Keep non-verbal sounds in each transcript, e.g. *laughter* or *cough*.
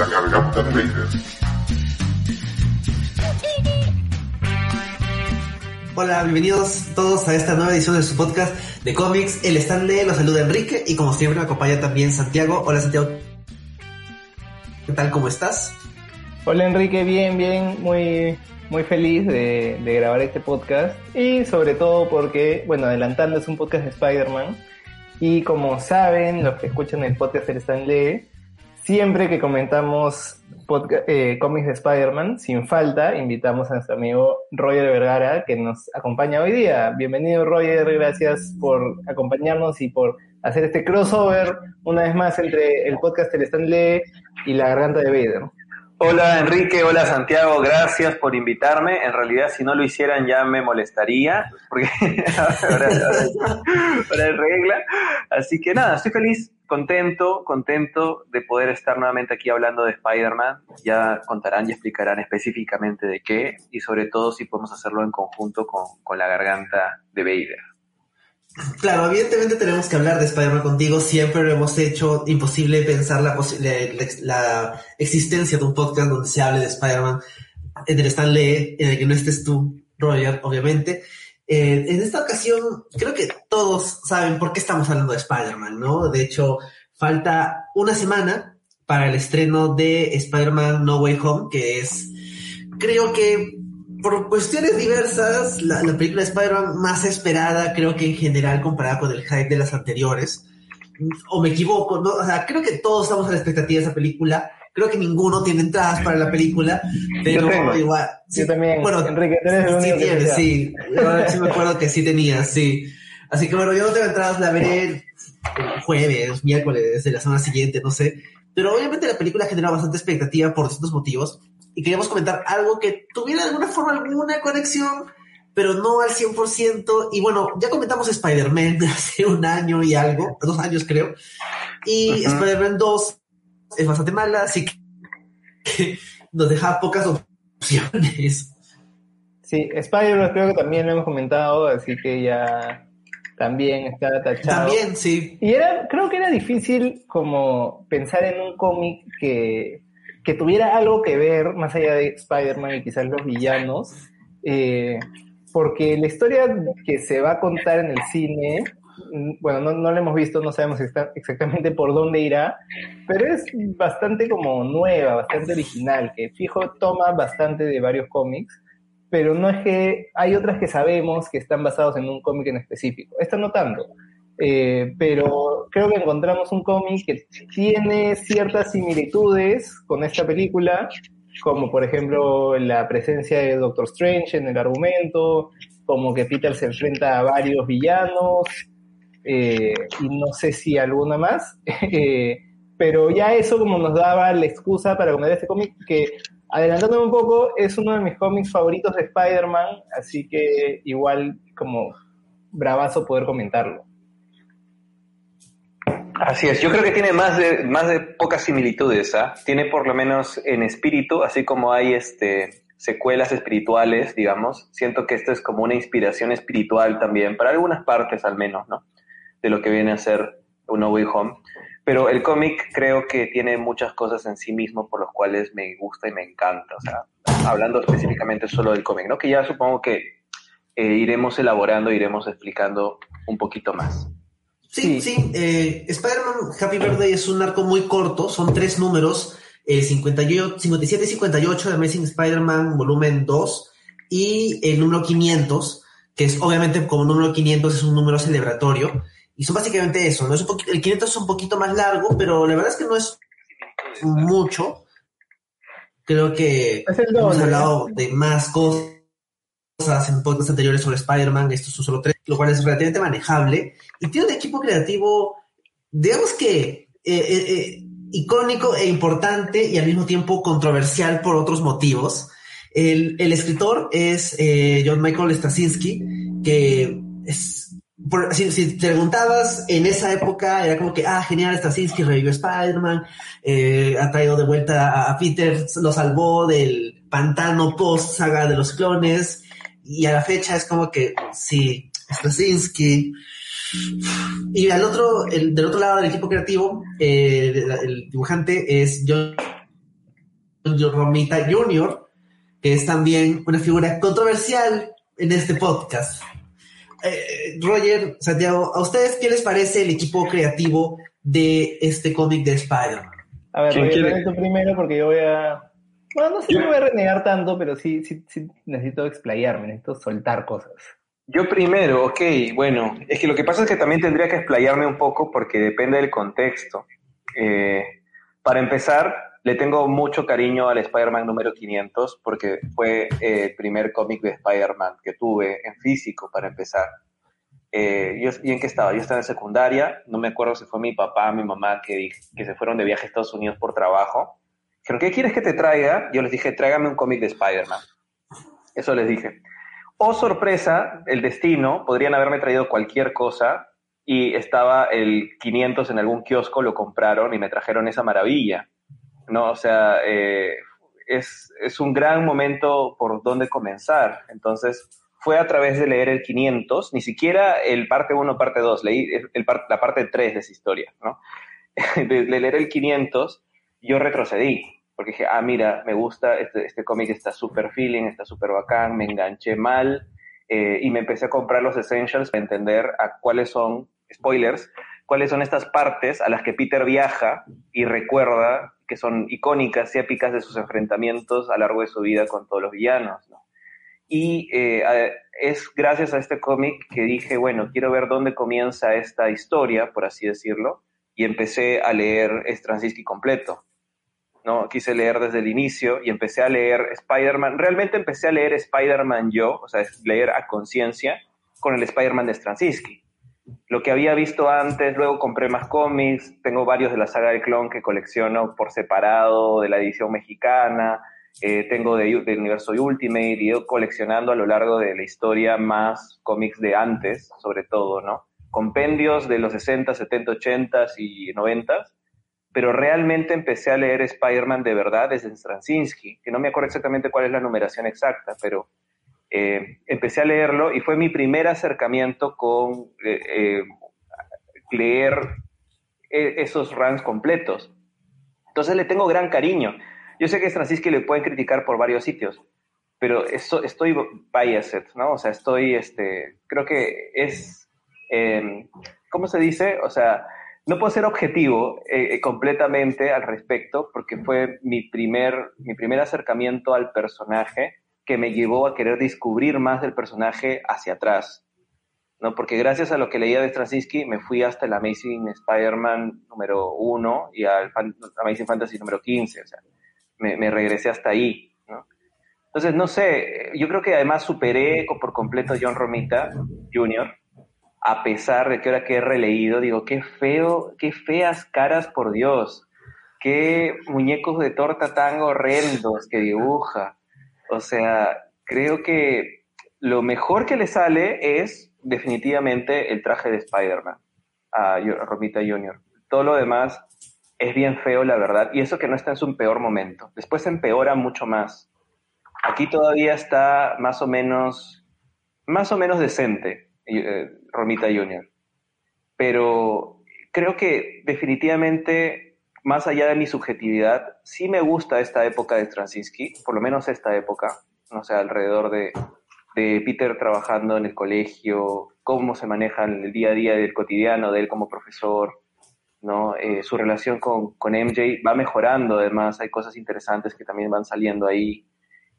La garganta de Vader. Hola, bienvenidos todos a esta nueva edición de su podcast de cómics. El Stanley los saluda Enrique y como siempre me acompaña también Santiago. Hola Santiago. ¿Qué tal? ¿Cómo estás? Hola Enrique, bien, bien, muy, muy feliz de, de grabar este podcast y sobre todo porque, bueno, adelantando es un podcast de Spider-Man y como saben, los que escuchan el podcast del Stanley, siempre que comentamos eh, cómics de Spider-Man, sin falta, invitamos a nuestro amigo Roger Vergara que nos acompaña hoy día. Bienvenido Roger, gracias por acompañarnos y por hacer este crossover una vez más entre el podcast del Stanley y la garganta de Vader. Hola Enrique, hola Santiago, gracias por invitarme. En realidad, si no lo hicieran ya me molestaría, porque *laughs* ahora, es regla. Así que nada, estoy feliz, contento, contento de poder estar nuevamente aquí hablando de Spider-Man. Ya contarán y explicarán específicamente de qué y sobre todo si podemos hacerlo en conjunto con, con la garganta de Vader. Claro, evidentemente tenemos que hablar de Spider-Man contigo. Siempre hemos hecho imposible pensar la, la- la existencia de un podcast donde se hable de Spider-Man en el Stanley, en el que no estés tú, Roger, obviamente. Eh, en esta ocasión, creo que todos saben por qué estamos hablando de Spider-Man, ¿no? De hecho, falta una semana para el estreno de Spider-Man No Way Home, que es, creo que por cuestiones diversas, la, la película de Spider-Man más esperada, creo que en general comparada con el hype de las anteriores. O me equivoco, ¿no? O sea, creo que todos estamos a la expectativa de esa película. Creo que ninguno tiene entradas para la película, pero Yo igual. sí, Yo también, bueno, Enrique, tú sí tienes, sí. Sí me acuerdo que sí tenías, sí. Así que bueno, yo no tengo entradas, la veré el jueves, miércoles de la semana siguiente, no sé. Pero obviamente la película genera bastante expectativa por distintos motivos. Y queríamos comentar algo que tuviera de alguna forma alguna conexión, pero no al 100%. Y bueno, ya comentamos Spider-Man de hace un año y algo, dos años creo. Y Ujú. Spider-Man 2 es bastante mala, así que, que *laughs* nos deja pocas opciones. Sí, Spider-Man creo que también lo hemos comentado, así que ya también está tachado. También, sí. Y era, creo que era difícil como pensar en un cómic que, que tuviera algo que ver más allá de Spider-Man y quizás los villanos, eh, porque la historia que se va a contar en el cine, mm, bueno, no, no la hemos visto, no sabemos exa- exactamente por dónde irá, pero es bastante como nueva, bastante original, que fijo toma bastante de varios cómics, pero no es que hay otras que sabemos que están basados en un cómic en específico. Esta no tanto. Eh, pero creo que encontramos un cómic que tiene ciertas similitudes con esta película, como por ejemplo la presencia de Doctor Strange en el argumento, como que Peter se enfrenta a varios villanos, eh, y no sé si alguna más, *laughs* eh, pero ya eso como nos daba la excusa para comentar este cómic que adelantándome un poco, es uno de mis cómics favoritos de Spider-Man, así que igual como bravazo poder comentarlo. Así es, yo creo que tiene más de, más de pocas similitudes, ¿ah? Tiene por lo menos en espíritu, así como hay este, secuelas espirituales, digamos. Siento que esto es como una inspiración espiritual también, para algunas partes al menos, ¿no? De lo que viene a ser un No Home. Pero el cómic creo que tiene muchas cosas en sí mismo por los cuales me gusta y me encanta. O sea, hablando específicamente solo del cómic, ¿no? Que ya supongo que eh, iremos elaborando, iremos explicando un poquito más. Sí, Sí. sí. eh, Spider-Man Happy Birthday es un arco muy corto, son tres números, el 58, 57 y 58 de Amazing Spider-Man volumen 2 y el número 500, que es obviamente como número 500 es un número celebratorio. Y son básicamente eso, ¿no? Es un poquito, el 500 es un poquito más largo, pero la verdad es que no es mucho. Creo que Es hemos hablado de más cosas en podcasts anteriores sobre Spider-Man, estos son solo tres, lo cual es relativamente manejable, y tiene un equipo creativo, digamos que eh, eh, eh, icónico e importante y al mismo tiempo controversial por otros motivos. El, el escritor es John Michael Straczynski, que es si, te preguntabas en esa época, era como que, ah, genial, Straczynski revivió Spider-Man, ha traído de vuelta a, Peter, lo salvó del pantano post-saga de los clones, y a la fecha es como que, sí, Straczynski. Y al otro, el, del otro lado del equipo creativo, eh, el, dibujante es John, John Romita Jr., que es también una figura controversial en este podcast. Eh, Roger, Santiago, ¿a ustedes qué les parece el equipo creativo de este cómic de Spider-Man? A ver, Roger, primero porque yo voy a... Bueno, no sé si me voy a renegar tanto, pero sí, sí, sí necesito explayarme, necesito soltar cosas. Yo primero, ok, bueno, es que lo que pasa es que también tendría que explayarme un poco porque depende del contexto. Eh, para empezar, le tengo mucho cariño al Spider-Man número 500 porque fue eh, el primer cómic de Spider-Man que tuve en físico para empezar. Eh, yo, ¿Y en qué estaba? Yo estaba en secundaria, no me acuerdo si fue mi papá, mi mamá que, que se fueron de viaje a Estados Unidos por trabajo. Dijeron, ¿qué quieres que te traiga? Yo les dije, tráigame un cómic de Spider-Man. Eso les dije. Oh, sorpresa, el destino, podrían haberme traído cualquier cosa y estaba el 500 en algún kiosco, lo compraron y me trajeron esa maravilla. ¿no? O sea, eh, es, es, un gran momento por donde comenzar. Entonces, fue a través de leer el 500, ni siquiera el parte 1, parte 2, leí el, la parte 3 de esa historia, ¿no? *laughs* De, leer el 500, yo retrocedí, porque dije, ah, mira, me gusta, este, este cómic está súper feeling, está súper bacán, me enganché mal, eh, y me empecé a comprar los essentials para entender a cuáles son, spoilers, cuáles son estas partes a las que Peter viaja y recuerda que son icónicas y épicas de sus enfrentamientos a lo largo de su vida con todos los villanos. Y eh, es gracias a este cómic que dije, bueno, quiero ver dónde comienza esta historia, por así decirlo, y empecé a leer Straczynski completo. ¿No? Quise leer desde el inicio y empecé a leer Spider-Man. Realmente empecé a leer Spider-Man yo, o sea, leer a conciencia con el Spider-Man de Straczynski lo que había visto antes, luego compré más cómics, tengo varios de la saga de clon que colecciono por separado de la edición mexicana, eh, tengo de, del universo Ultimate y he ido coleccionando a lo largo de la historia más cómics de antes, sobre todo, ¿no? Compendios de los 60, 70, 80 y 90, pero realmente empecé a leer Spider-Man de verdad desde Straczynski, que no me acuerdo exactamente cuál es la numeración exacta, pero eh, empecé a leerlo y fue mi primer acercamiento con eh, eh, leer esos runs completos. Entonces le tengo gran cariño. Yo sé que Francisco le pueden criticar por varios sitios, pero esto, estoy biased, ¿no? O sea, estoy, este, creo que es, em, ¿cómo se dice? O sea, no puedo ser objetivo completamente al respecto porque fue mi primer, mi primer acercamiento al personaje que me llevó a querer descubrir más del personaje hacia atrás. ¿no? Porque gracias a lo que leía de Straczynski me fui hasta el Amazing Spider-Man número 1 y al Amazing Fantasy número 15. O sea, me, regresé hasta ahí. ¿no? Entonces, no sé, yo creo que además superé por completo a John Romita Jr., a pesar de que ahora que he releído, digo, qué feo, qué feas caras, por Dios, qué muñecos de torta tan horrendos que dibuja. O sea, creo que lo mejor que le sale es definitivamente el traje de Spider-Man a Romita Jr. Todo lo demás es bien feo, la verdad, y eso que no está en su peor momento. Después empeora mucho más. Aquí todavía está más o menos, más o menos decente eh, Romita Jr. Pero creo que definitivamente más allá de mi subjetividad, sí me gusta esta época de Straczynski, por lo menos esta época, no sé, alrededor de, Peter trabajando en el colegio, cómo se maneja el día a día del cotidiano de él como profesor, ¿no? Eh, su relación con, MJ va mejorando, además, hay cosas interesantes que también van saliendo ahí.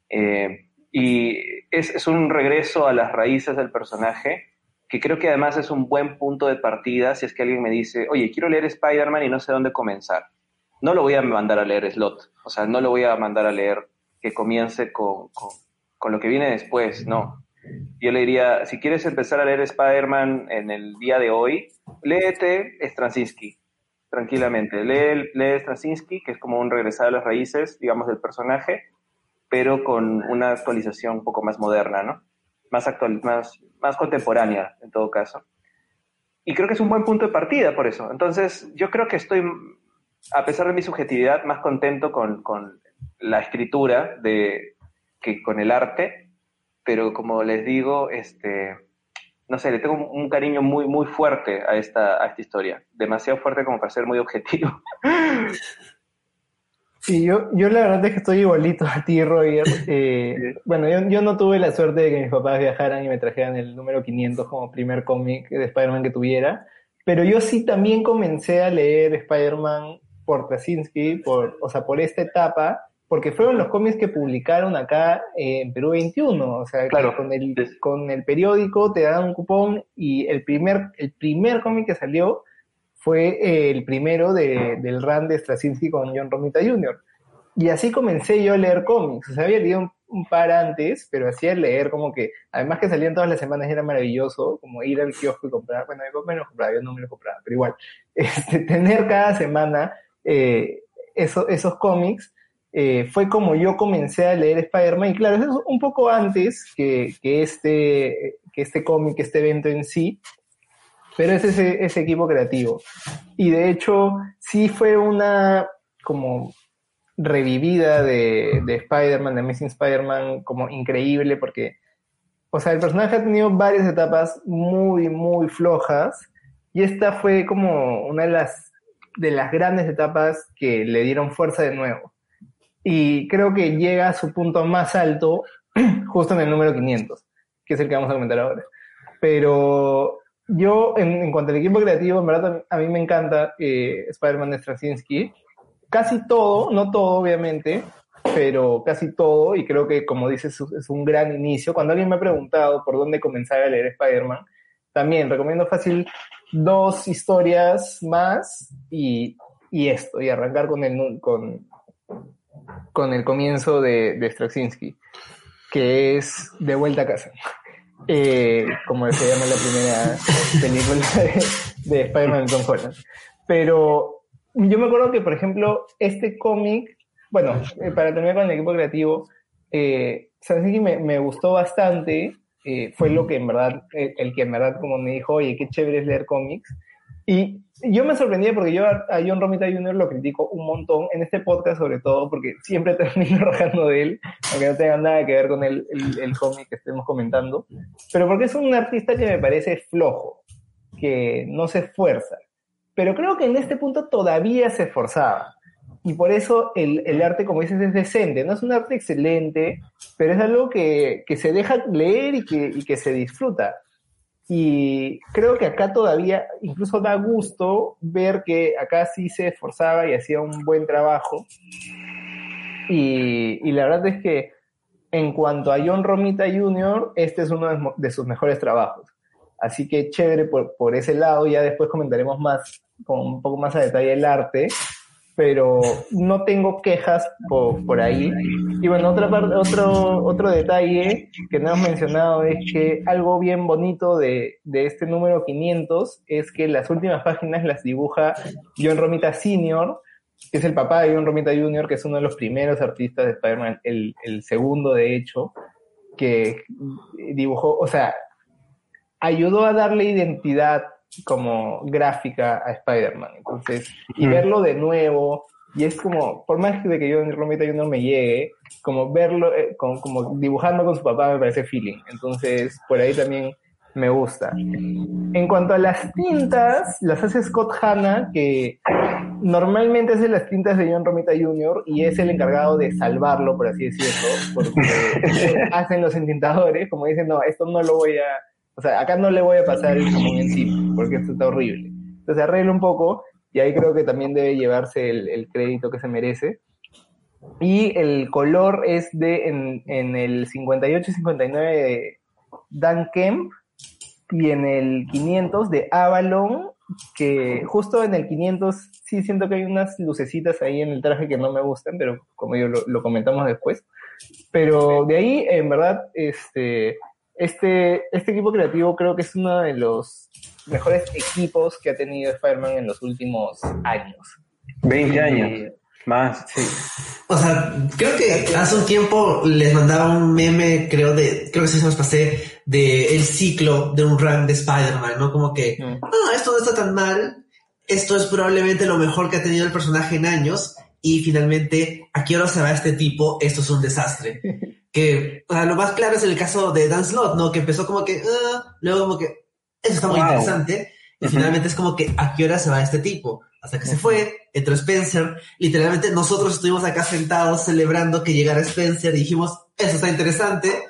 Eh, y es, un regreso a las raíces del personaje, que creo que además es un buen punto de partida si es que alguien me dice, oye, quiero leer Spider-Man y no sé dónde comenzar. No lo voy a mandar a leer Slot, o sea, no lo voy a mandar a leer que comience con, con, lo que viene después, no. yo le diría, si quieres empezar a leer Spider-Man en el día de hoy, léete Straczynski, tranquilamente. Lee, lee Straczynski, que es como un regresar a las raíces, digamos, del personaje, pero con una actualización un poco más moderna, ¿no? Más, actual, más, más contemporánea, en todo caso. Y creo que es un buen punto de partida por eso. Entonces, yo creo que estoy, a pesar de mi subjetividad, más contento con, con la escritura de, que con el arte, pero como les digo, este, no sé, le tengo un cariño muy, muy fuerte a esta, a esta historia, demasiado fuerte como para ser muy objetivo. *laughs* Sí, yo, yo la verdad es que estoy igualito a ti, Roger. *laughs* Eh, bueno, yo, yo, no tuve la suerte de que mis papás viajaran y me trajeran el número 500 como primer cómic de Spider-Man que tuviera, pero yo sí también comencé a leer Spider-Man por Krasinski, por, o sea, por esta etapa, porque fueron los cómics que publicaron acá en Perú 21, o sea, claro. con, el, con el periódico te dan un cupón y el primer, el primer cómic que salió fue eh, el primero de, del run de Straczynski con John Romita Jr. Y así comencé yo a leer cómics, o sea, había leído un, par antes, pero hacía leer como que, además que salían todas las semanas, era maravilloso, como ir al kiosco y comprar, bueno, yo me lo compraba, yo no me lo compraba, pero igual, *laughs* este, tener cada semana eh, eso, esos cómics, eh, fue como yo comencé a leer Spider-Man, y claro, eso es un poco antes que, que este, que este cómic, este evento en sí, pero es ese, ese equipo creativo. Y de hecho, sí fue una como revivida de, de Spider-Man, de Amazing Spider-Man, como increíble, porque, o sea, el personaje ha tenido varias etapas muy, muy flojas, y esta fue como una de las, de las grandes etapas que le dieron fuerza de nuevo y creo que llega a su punto más alto *clears throat* justo en el número 500, que es el que vamos a comentar ahora. Pero yo, en, cuanto al equipo creativo, en verdad a mí me encanta eh, Spider-Man de Straczynski. Casi todo, no todo obviamente, pero casi todo, y creo que como dices, es un gran inicio. Cuando alguien me ha preguntado por dónde comenzar a leer Spider-Man, también recomiendo fácil dos historias más y, y esto, y arrancar con, el, con, con el comienzo de, de Straczynski, que es De vuelta a casa. Eh, como se llama la primera película de, de Spider-Man Tom Holland. Pero yo me acuerdo que, por ejemplo, este cómic, bueno, eh, para terminar con el equipo creativo, eh, me, me, gustó bastante, eh, fue lo que en verdad, el, el, que en verdad como me dijo, oye, qué chévere es leer cómics. Y yo me sorprendía porque yo a John Romita Jr. lo critico un montón en este podcast, sobre todo porque siempre *laughs* termino rajando de él, aunque no tenga nada que ver con el, el, el cómic que estemos comentando, pero porque es un artista que me parece flojo, que no se esfuerza. Pero creo que en este punto todavía se esforzaba. Y por eso el, el arte, como dices, es decente. No es un arte excelente, pero es algo que, que se deja leer y que, y que se disfruta. Y creo que acá todavía incluso da gusto ver que acá sí se esforzaba y hacía un buen trabajo. Y, y la verdad es que en cuanto a John Romita Jr., este es uno de, de sus mejores trabajos. Así que chévere por, por, ese lado, ya después comentaremos más, con un poco más a detalle el arte, pero no tengo quejas por, por ahí. Y bueno, otra parte, otro, otro detalle que no hemos mencionado es que algo bien bonito de, de este número 500 es que las últimas páginas las dibuja John Romita Sr., que es el papá de John Romita Jr., que es uno de los primeros artistas de Spider-Man, el, el segundo de hecho, que dibujó, o sea, ayudó a darle identidad como gráfica a Spider-Man. Entonces, y mm. verlo de nuevo, y es como, por más de que yo en Romita yo no me llegue, como verlo, eh, como, como, dibujando con su papá me parece feeling. Entonces, por ahí también me gusta. En cuanto a las tintas, las hace Scott Hanna, que normalmente hace las tintas de John Romita Jr. y es el encargado de salvarlo, por así decirlo, porque *laughs* hacen los entintadores, como dicen, no, esto no lo voy a o sea, acá no le voy a pasar el jamón encima, porque esto está horrible. Entonces arregla un poco, y ahí creo que también debe llevarse el, el crédito que se merece. Y el color es de en, en el 58 y 59 de Dan Kemp, y en el 500 de Avalon, que justo en el 500 sí siento que hay unas lucecitas ahí en el traje que no me gustan, pero como yo lo, lo comentamos después. Pero de ahí, en verdad, este este, este equipo creativo creo que es uno de los mejores equipos que ha tenido Spider-Man en los últimos años. 20 Y- años. Más. Sí. O sea, creo que hace un tiempo les mandaba un meme, creo de, creo que sí se los pasé, de el ciclo de un run de Spider-Man, ¿no? Como que, Mm. ah, esto no está tan mal, esto es probablemente lo mejor que ha tenido el personaje en años, y finalmente, ¿a qué hora se va este tipo? Esto es un desastre. *laughs* Que, o sea, lo más claro es el caso de Dan Slott, ¿no? Que empezó como que, ah, luego como que, eso está muy Wow. interesante, y finalmente es como que, ¿a qué hora se va este tipo? Hasta que se fue, entró Spencer, literalmente nosotros estuvimos acá sentados celebrando que llegara Spencer y dijimos, eso está interesante.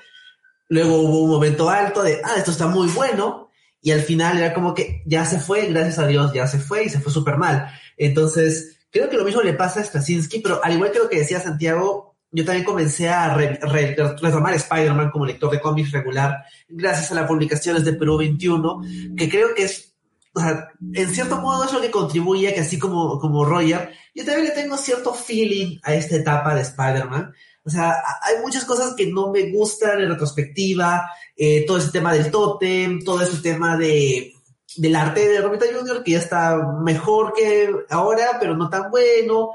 Luego hubo un momento alto de, ah, esto está muy bueno. Y al final era como que ya se fue, gracias a Dios, ya se fue y se fue súper mal. Entonces, creo que lo mismo le pasa a Straczynski, pero al igual que lo que decía Santiago, yo también comencé a re- re- retomar Spider-Man como lector de cómics regular, gracias a las publicaciones de Perú 21, que creo que es o sea, en cierto modo es lo que contribuye a que así como, como Roger, yo también le tengo cierto feeling a esta etapa de Spider-Man. O sea, hay muchas cosas que no me gustan en retrospectiva, eh, todo ese tema del tótem, todo ese tema de, del arte de Romita Jr., que ya está mejor que ahora, pero no tan bueno.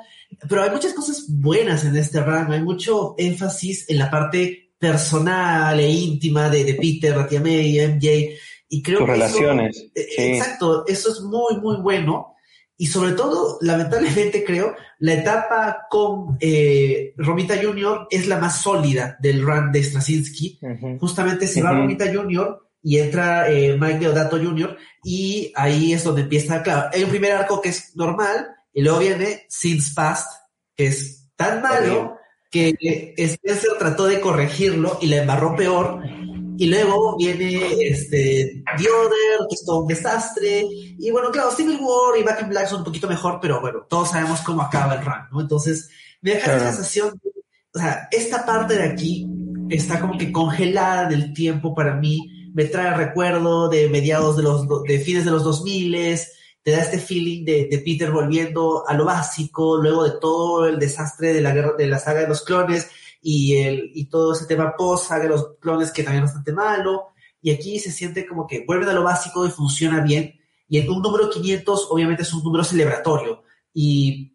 Pero hay muchas cosas buenas en este run, hay mucho énfasis en la parte personal e íntima de, de Peter, la tía May, MJ, y creo Tus que relaciones. eh, Sí. Exacto, eso es muy, muy bueno. Y sobre todo, lamentablemente creo, la etapa con eh, Romita Jr. es la más sólida del run de Straczynski. Justamente se va. Romita Jr. y entra eh, Mike Deodato Jr. y ahí es donde empieza, claro, hay un primer arco que es normal y luego viene Since Past, que es tan malo que Spencer trató de corregirlo y la embarró peor. Y luego viene este The Other, que es todo un desastre. Y bueno, claro, Civil War y Back in Black son un poquito mejor, pero bueno, todos sabemos cómo acaba el run, ¿no? Entonces, me deja la Claro. sensación, de- o sea, esta parte de aquí está como que congelada del tiempo para mí. Me trae recuerdo de mediados de los, de fines de los 2000 te da este feeling de, Peter volviendo a lo básico, luego de todo el desastre de la guerra, de la saga de los clones y el, y todo ese tema post saga de los clones que también es bastante malo. Y aquí se siente como que vuelven a lo básico y funciona bien. Y en un número 500 obviamente es un número celebratorio. Y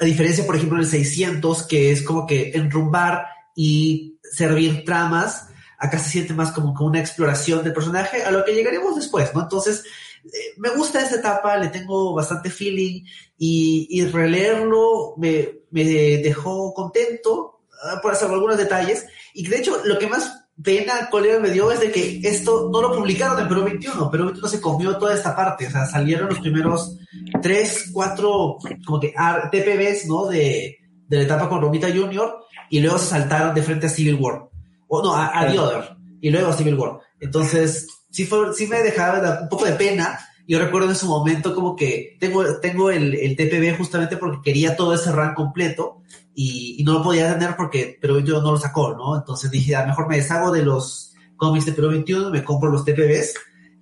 a diferencia, por ejemplo, del 600, que es como que enrumbar y servir tramas, acá se siente más como, como una exploración del personaje, a lo que llegaremos después, ¿no? Entonces, eh, me gusta esta etapa, le tengo bastante feeling y, y releerlo me, me dejó contento ah, por hacer algunos detalles. Y de hecho, lo que más pena, colega, me dio es de que esto no lo publicaron en Perú 21. Perú 21 se comió toda esta parte. O sea, salieron los primeros tres, cuatro, como que TPBs, ¿no? De, de la etapa con Romita Jr. Y luego se saltaron de frente a Civil War. O no, a, a The Other. Y luego a Civil War. Entonces, sí, fue, sí me dejaba un poco de pena. Yo recuerdo en su momento como que tengo, tengo el, el TPB justamente porque quería todo ese run completo y, y no lo podía tener porque Perú 21 no lo sacó, ¿no? Entonces dije, a mejor me deshago de los cómics de Perú 21, me compro los TPBs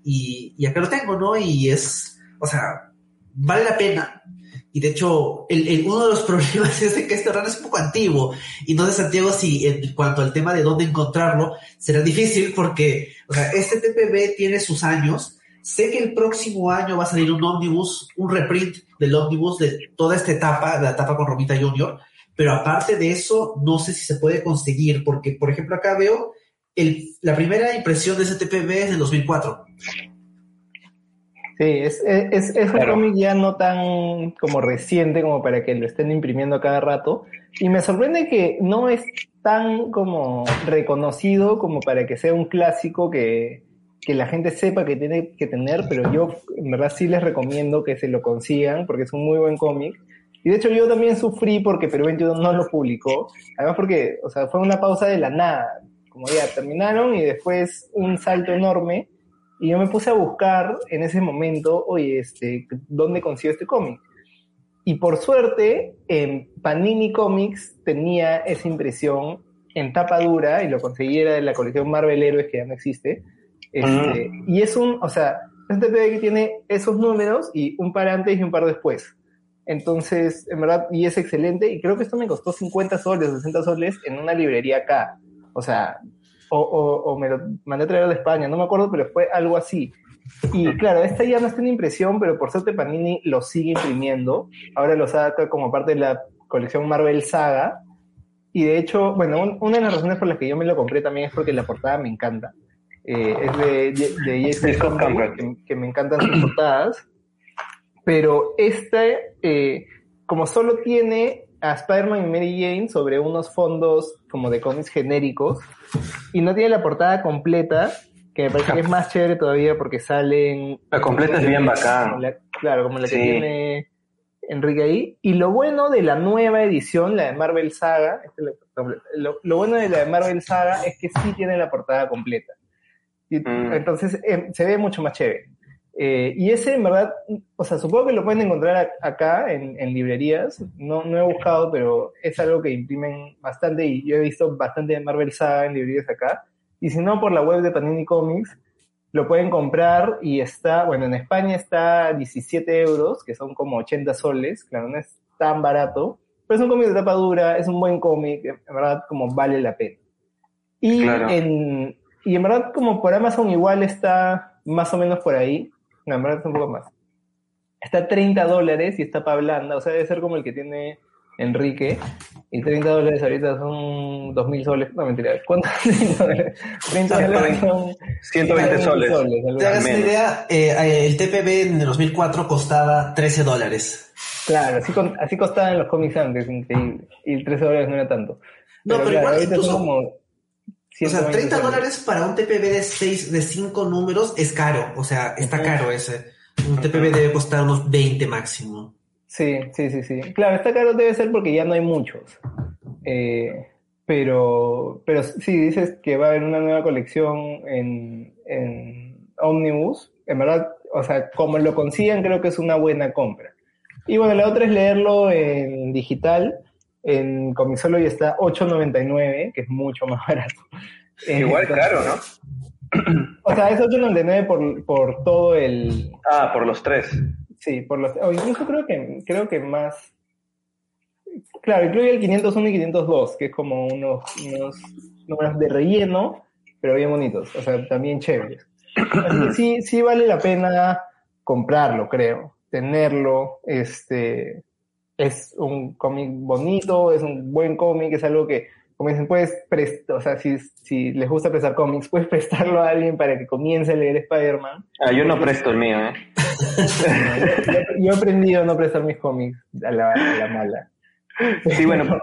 y, y acá lo tengo, ¿no? Y es, o sea, vale la pena. Y de hecho, el, el- uno de los *laughs* problemas es de que este run es un poco antiguo. Y sé, Santiago, si en cuanto al tema de dónde encontrarlo, será difícil porque, o sea, este TPB tiene sus años. Sé que el próximo año va a salir un ómnibus, un reprint del ómnibus de toda esta etapa, la etapa con Romita Junior. Pero aparte de eso, no sé si se puede conseguir, porque, por ejemplo, acá veo el, la primera impresión de ese TPB es del 2004. Sí, es, es, es un Claro. cómic ya no tan como reciente como para que lo estén imprimiendo a cada rato. Y me sorprende que no es tan como reconocido como para que sea un clásico que, que la gente sepa que tiene que tener, pero yo en verdad sí les recomiendo que se lo consigan porque es un muy buen cómic. Y de hecho yo también sufrí porque Perú 21 no lo publicó, además porque, o sea, fue una pausa de la nada, como ya terminaron y después un salto enorme y yo me puse a buscar en ese momento, oye, este, ¿dónde consigo este cómic? Y por suerte, en Panini Comics tenía esa impresión en tapa dura y lo conseguí era de la colección Marvel Héroes que ya no existe. Este, Y es un, o sea, es un TPB que tiene esos números y un par antes y un par después. Entonces, en verdad, y es excelente. Y creo que esto me costó 50 soles, 60 soles en una librería acá. O sea, o, o, o me lo mandé a traer de España, no me acuerdo, pero fue algo así. Y claro, esta ya no está en impresión, pero por suerte Panini lo sigue imprimiendo. Ahora lo saca como parte de la colección Marvel Saga. Y de hecho, bueno, un- una de las razones por las que yo me lo compré también es porque la portada me encanta. Eh, es de, de, de Jason Campbell, que, que me encantan sus portadas. Pero esta, eh, como solo tiene a Spider-Man y Mary Jane sobre unos fondos como de cómics genéricos, y no tiene la portada completa, que me parece que es *laughs* más chévere todavía porque salen... La completa es bien bacán. como la- claro, como la Sí. que tiene Enrique ahí. Y lo bueno de la nueva edición, la de Marvel Saga, esta es la- lo, lo bueno de la de Marvel Saga es que sí tiene la portada completa. Y- Mm. Entonces eh, se ve mucho más chévere. Eh, y ese, en verdad, o sea, supongo que lo pueden encontrar a- acá en, en librerías. No, no he buscado, pero es algo que imprimen bastante y yo he visto bastante de Marvel Saga en librerías acá. Y si no, por la web de Panini Comics, lo pueden comprar y está, bueno, en España está a 17 euros, que son como 80 soles, claro, no es tan barato, pero es un cómic de tapa dura, es un buen cómic, en verdad como vale la pena. Y, Claro. en, y en verdad como por Amazon igual está más o menos por ahí, no, en verdad es un poco más. Está a 30 dólares y está para blanda, o sea, debe ser como el que tiene Enrique, y 30 dólares ahorita son 2.000 soles, no mentira, ¿cuánto? 30 *laughs* dólares 30 dólares son 120 soles. algo Te hagas una idea, eh, el TPB en el 2004 costaba 13 dólares. Claro, así, así costaban los cómics antes, increíble. Y 13 dólares no era tanto. No, pero claro, igual incluso- como O sea, 120 30 soles. dólares para un TPB de 6, de 5 números es caro. O sea, está caro ese. Un TPB debe costar unos 20 máximo. Sí, sí, sí, sí. Claro, está caro debe ser porque ya no hay muchos. Eh, pero, pero sí, dices que va a haber una nueva colección en, en Omnibus. En verdad, o sea, como lo consigan, creo que es una buena compra. Y bueno, la otra es leerlo en digital. En Comisolo y está 8.99, que es mucho más *laughs* barato. Igual Entonces, caro, ¿no? *clears throat* O sea, es 8.99 por, por todo el, Ah, por los tres. Sí, por los, o incluso creo que, creo que más. Claro, incluye el 501 y 502, que es como unos, unos números de relleno, pero bien bonitos, o sea, también chéveres. Así que sí, sí vale la pena comprarlo, creo, tenerlo, este, es un cómic bonito, es un buen cómic, es algo que, como dicen, puedes prestar, o sea, si, si les gusta prestar cómics, *laughs* puedes prestarlo a alguien para que comience a leer Spider-Man. Ah, yo no presto el mío, ¿eh? Yo, *laughs* yo he aprendido a no prestar mis cómics a la, a la mala. Sí, bueno,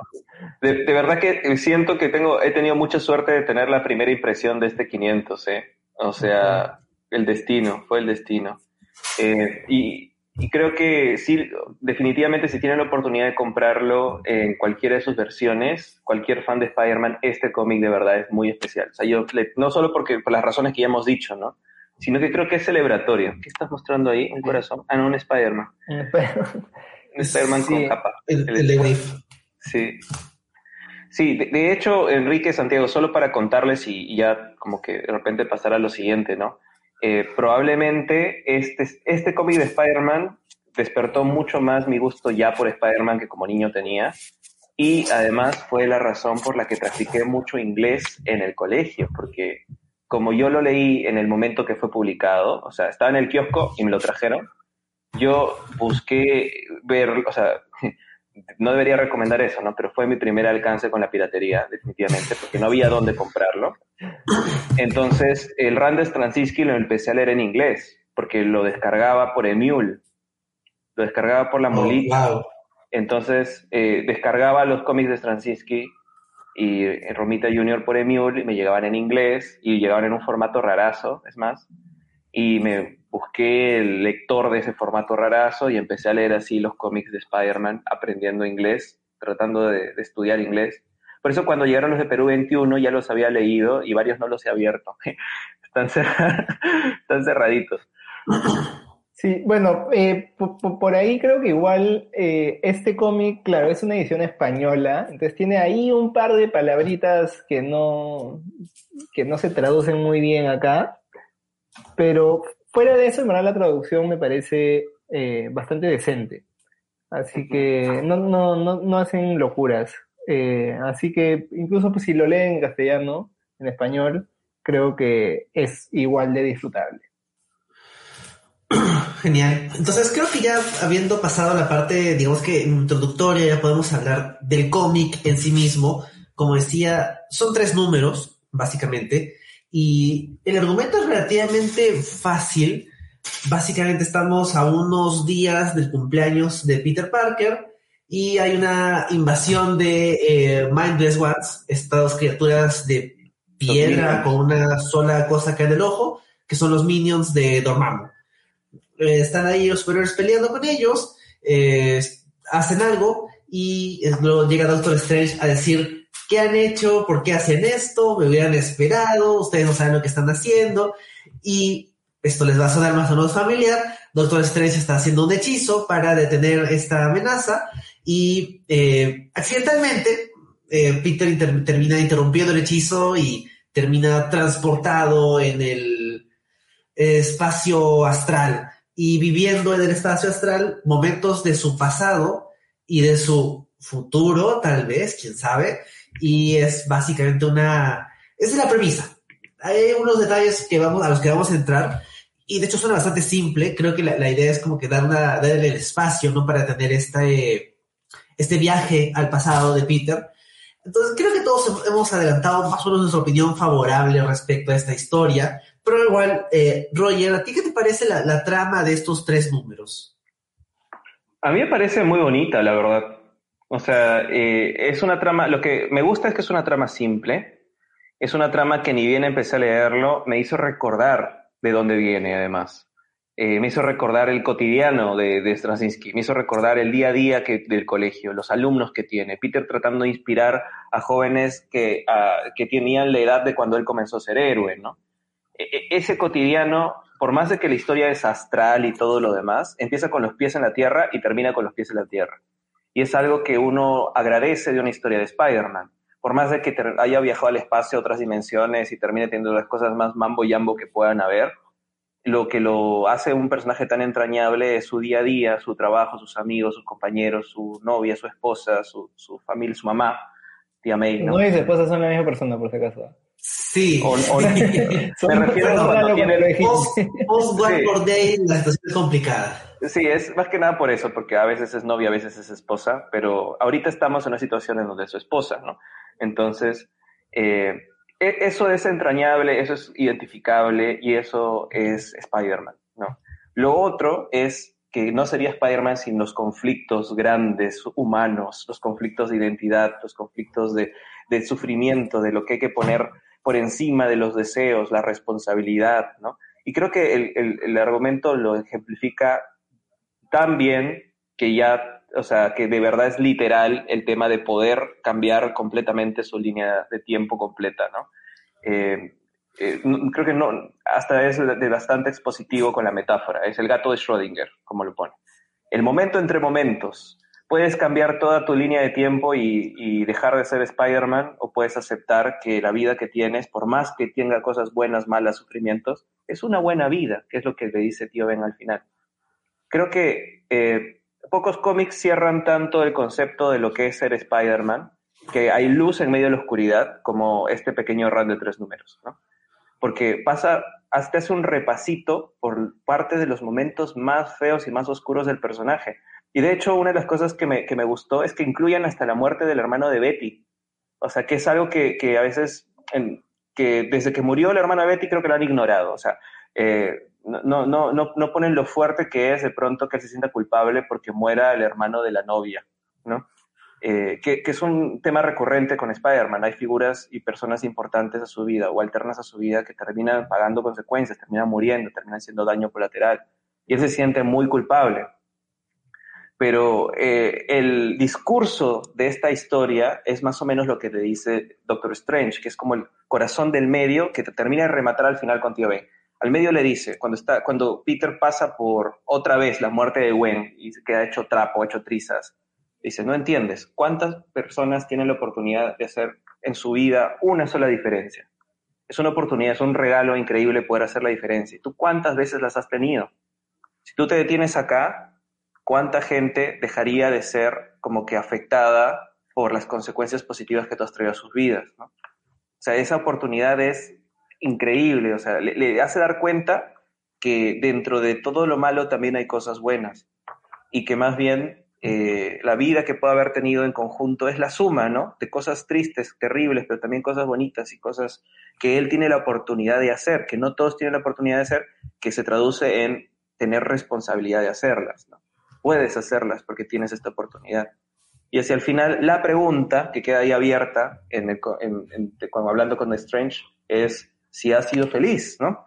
de, de verdad que siento que tengo, he tenido mucha suerte de tener la primera impresión de este 500, ¿eh? O sea, el destino, fue el destino. Eh, y, y creo que sí, definitivamente si tienen la oportunidad de comprarlo en cualquiera de sus versiones, cualquier fan de Spider-Man, este cómic de verdad es muy especial. O sea, yo, no solo porque, por las razones que ya hemos dicho, ¿no? Sino que creo que es celebratorio. ¿Qué estás mostrando ahí? Un corazón. Ah, no, un Spider-Man. Un Spider-Man *laughs* Sí, con capa. El, El- el de Wave. Sí. Sí, de, de hecho, Enrique Santiago, solo para contarles y, y ya como que de repente pasar a lo siguiente, ¿no? Eh, probablemente este, este cómic de Spider-Man despertó mucho más mi gusto ya por Spider-Man que como niño tenía. Y además fue la razón por la que practiqué mucho inglés en el colegio, porque como yo lo leí en el momento que fue publicado, o sea, estaba en el kiosco y me lo trajeron, yo busqué ver, o sea, no debería recomendar eso, ¿no? Pero fue mi primer alcance con la piratería, definitivamente, porque no había dónde comprarlo. Entonces, el Randes Transiski lo empecé a leer en inglés, porque lo descargaba por Emule, lo descargaba por la Oh, molita. wow. Entonces, eh, descargaba los cómics de Straczynski y eh, Romita Junior por Emule y me llegaban en inglés y llegaban en un formato rarazo, es más. Y me busqué el lector de ese formato rarazo y empecé a leer así los cómics de Spider-Man, aprendiendo inglés, tratando de, estudiar inglés. Por eso cuando llegaron los de Perú 21 ya los había leído y varios no los he abierto. *laughs* Están, *laughs* están cerraditos. Sí, bueno, eh, po- po- por, ahí creo que igual eh, este cómic, claro, es una edición española, entonces tiene ahí un par de palabritas que no, que no se traducen muy bien acá, pero fuera de eso, en verdad la traducción me parece eh, bastante decente, así que no, no, no, no hacen locuras, Eh, así que incluso pues, si lo leen en castellano, en español, creo que es igual de disfrutable. *clears throat* Genial. Entonces creo que ya habiendo pasado la parte, digamos que introductoria, ya podemos hablar del cómic en sí mismo. Como decía, son tres números, básicamente, y el argumento es relativamente fácil. Básicamente estamos a unos días del cumpleaños de Peter Parker y hay una invasión de eh, Mindless Ones, estas criaturas de piedra con una sola cosa que en el ojo, que son los minions de Dormammu. Eh, están ahí los superiores peleando con ellos, eh, hacen algo y luego llega Doctor Strange a decir qué han hecho, por qué hacen esto, me hubieran esperado, ustedes no saben lo que están haciendo y esto les va a sonar más o menos familiar. Doctor Strange está haciendo un hechizo para detener esta amenaza y eh, accidentalmente Peter termina interrumpiendo el hechizo y termina transportado en el espacio astral. Y viviendo en el espacio astral momentos de su pasado y de su futuro, tal vez, quién sabe, y es básicamente una... Esa es la premisa. Hay unos detalles que vamos, a los que vamos a entrar, y de hecho suena bastante simple, creo que la, idea es como que dar una, darle el espacio, ¿no? Para tener este, este viaje al pasado de Peter. Entonces creo que todos hemos adelantado más o menos nuestra opinión favorable respecto a esta historia. Pero igual, eh, Roger, ¿a ti qué te parece la, trama de estos tres números? A mí me parece muy bonita, la verdad. O sea, eh, es una trama, lo que me gusta es que es una trama simple, es una trama que ni bien empecé a leerlo, me hizo recordar de dónde viene además. Eh, me hizo recordar el cotidiano de, de, Straczynski, me hizo recordar el día a día que, del colegio, los alumnos que tiene, Peter tratando de inspirar a jóvenes que, que tenían la edad de cuando él comenzó a ser héroe, ¿no? E, e, ese cotidiano, por más de que la historia es astral y todo lo demás, empieza con los pies en la tierra y termina con los pies en la tierra. Y es algo que uno agradece de una historia de Spider-Man. Por más de que haya viajado al espacio a otras dimensiones y termine teniendo las cosas más mambo y ambo que puedan haber, lo que lo hace un personaje tan entrañable es su día a día, su trabajo, sus amigos, sus compañeros, su novia, su esposa, su, familia, su mamá, tía May. ¿no? y su esposa son la misma persona, por si acaso. Sí. *laughs* me refiero a cuando tiene post, post One Day la situación es complicada. Sí, es más que nada por eso, porque a veces es novia, a veces es esposa, pero ahorita estamos en una situación en donde es su esposa, ¿no? Entonces, eh, e, eso es entrañable, eso es identificable y eso es Spider-Man, ¿no? Lo otro es que no sería Spider-Man sin los conflictos grandes, humanos, los conflictos de identidad, los conflictos de, de sufrimiento, de lo que hay que poner por encima de los deseos, la responsabilidad, ¿no? Y creo que el, el, argumento lo ejemplifica tan bien que ya, o sea, que de verdad es literal el tema de poder cambiar completamente su línea de tiempo completa, ¿no? Eh, eh, creo que no, hasta es de bastante expositivo con la metáfora, es el gato de Schrödinger, como lo pone. El momento entre momentos, puedes cambiar toda tu línea de tiempo y, dejar de ser Spider-Man o puedes aceptar que la vida que tienes, por más que tenga cosas buenas, malas, sufrimientos, es una buena vida, que es lo que le dice Tío Ben al final. Creo que eh, pocos cómics cierran tanto el concepto de lo que es ser Spider-Man, que hay luz en medio de la oscuridad, como este pequeño run de tres números, ¿no? Porque pasa, hasta hace un repasito por parte de los momentos más feos y más oscuros del personaje y de hecho, una de las cosas que me, que me gustó es que incluyan hasta la muerte del hermano de Betty. O sea, que es algo que, que a veces, que desde que murió el hermano de Betty creo que lo han ignorado. O sea, eh, no, no, no, no ponen lo fuerte que es de pronto que él se sienta culpable porque muera el hermano de la novia, ¿no? Eh, que, que, es un tema recurrente con Spider-Man. Hay figuras y personas importantes a su vida o alternas a su vida que terminan pagando consecuencias, terminan muriendo, terminan haciendo daño colateral. Y él se siente muy culpable pero eh, el discurso de esta historia es más o menos lo que te dice Doctor Strange, que es como el corazón del medio que te termina de rematar al final con Tío Ben. Al medio le dice, cuando, está, cuando Peter pasa por otra vez la muerte de Gwen y se queda hecho trapo, hecho trizas, dice, no entiendes, ¿cuántas personas tienen la oportunidad de hacer en su vida una sola diferencia? Es una oportunidad, es un regalo increíble poder hacer la diferencia. ¿Y tú cuántas veces las has tenido? Si tú te detienes acá, ¿cuánta gente dejaría de ser como que afectada por las consecuencias positivas que tú has traído a sus vidas? O sea, esa oportunidad es increíble, o sea, le, hace dar cuenta que dentro de todo lo malo también hay cosas buenas y que más bien eh, la vida que puede haber tenido en conjunto es la suma, ¿no? De cosas tristes, terribles, pero también cosas bonitas y cosas que él tiene la oportunidad de hacer, que no todos tienen la oportunidad de hacer, que se traduce en tener responsabilidad de hacerlas, ¿no? Puedes hacerlas porque tienes esta oportunidad. Y hacia el final, la pregunta que queda ahí abierta, en cuando hablando con Strange, es si has sido feliz, ¿no?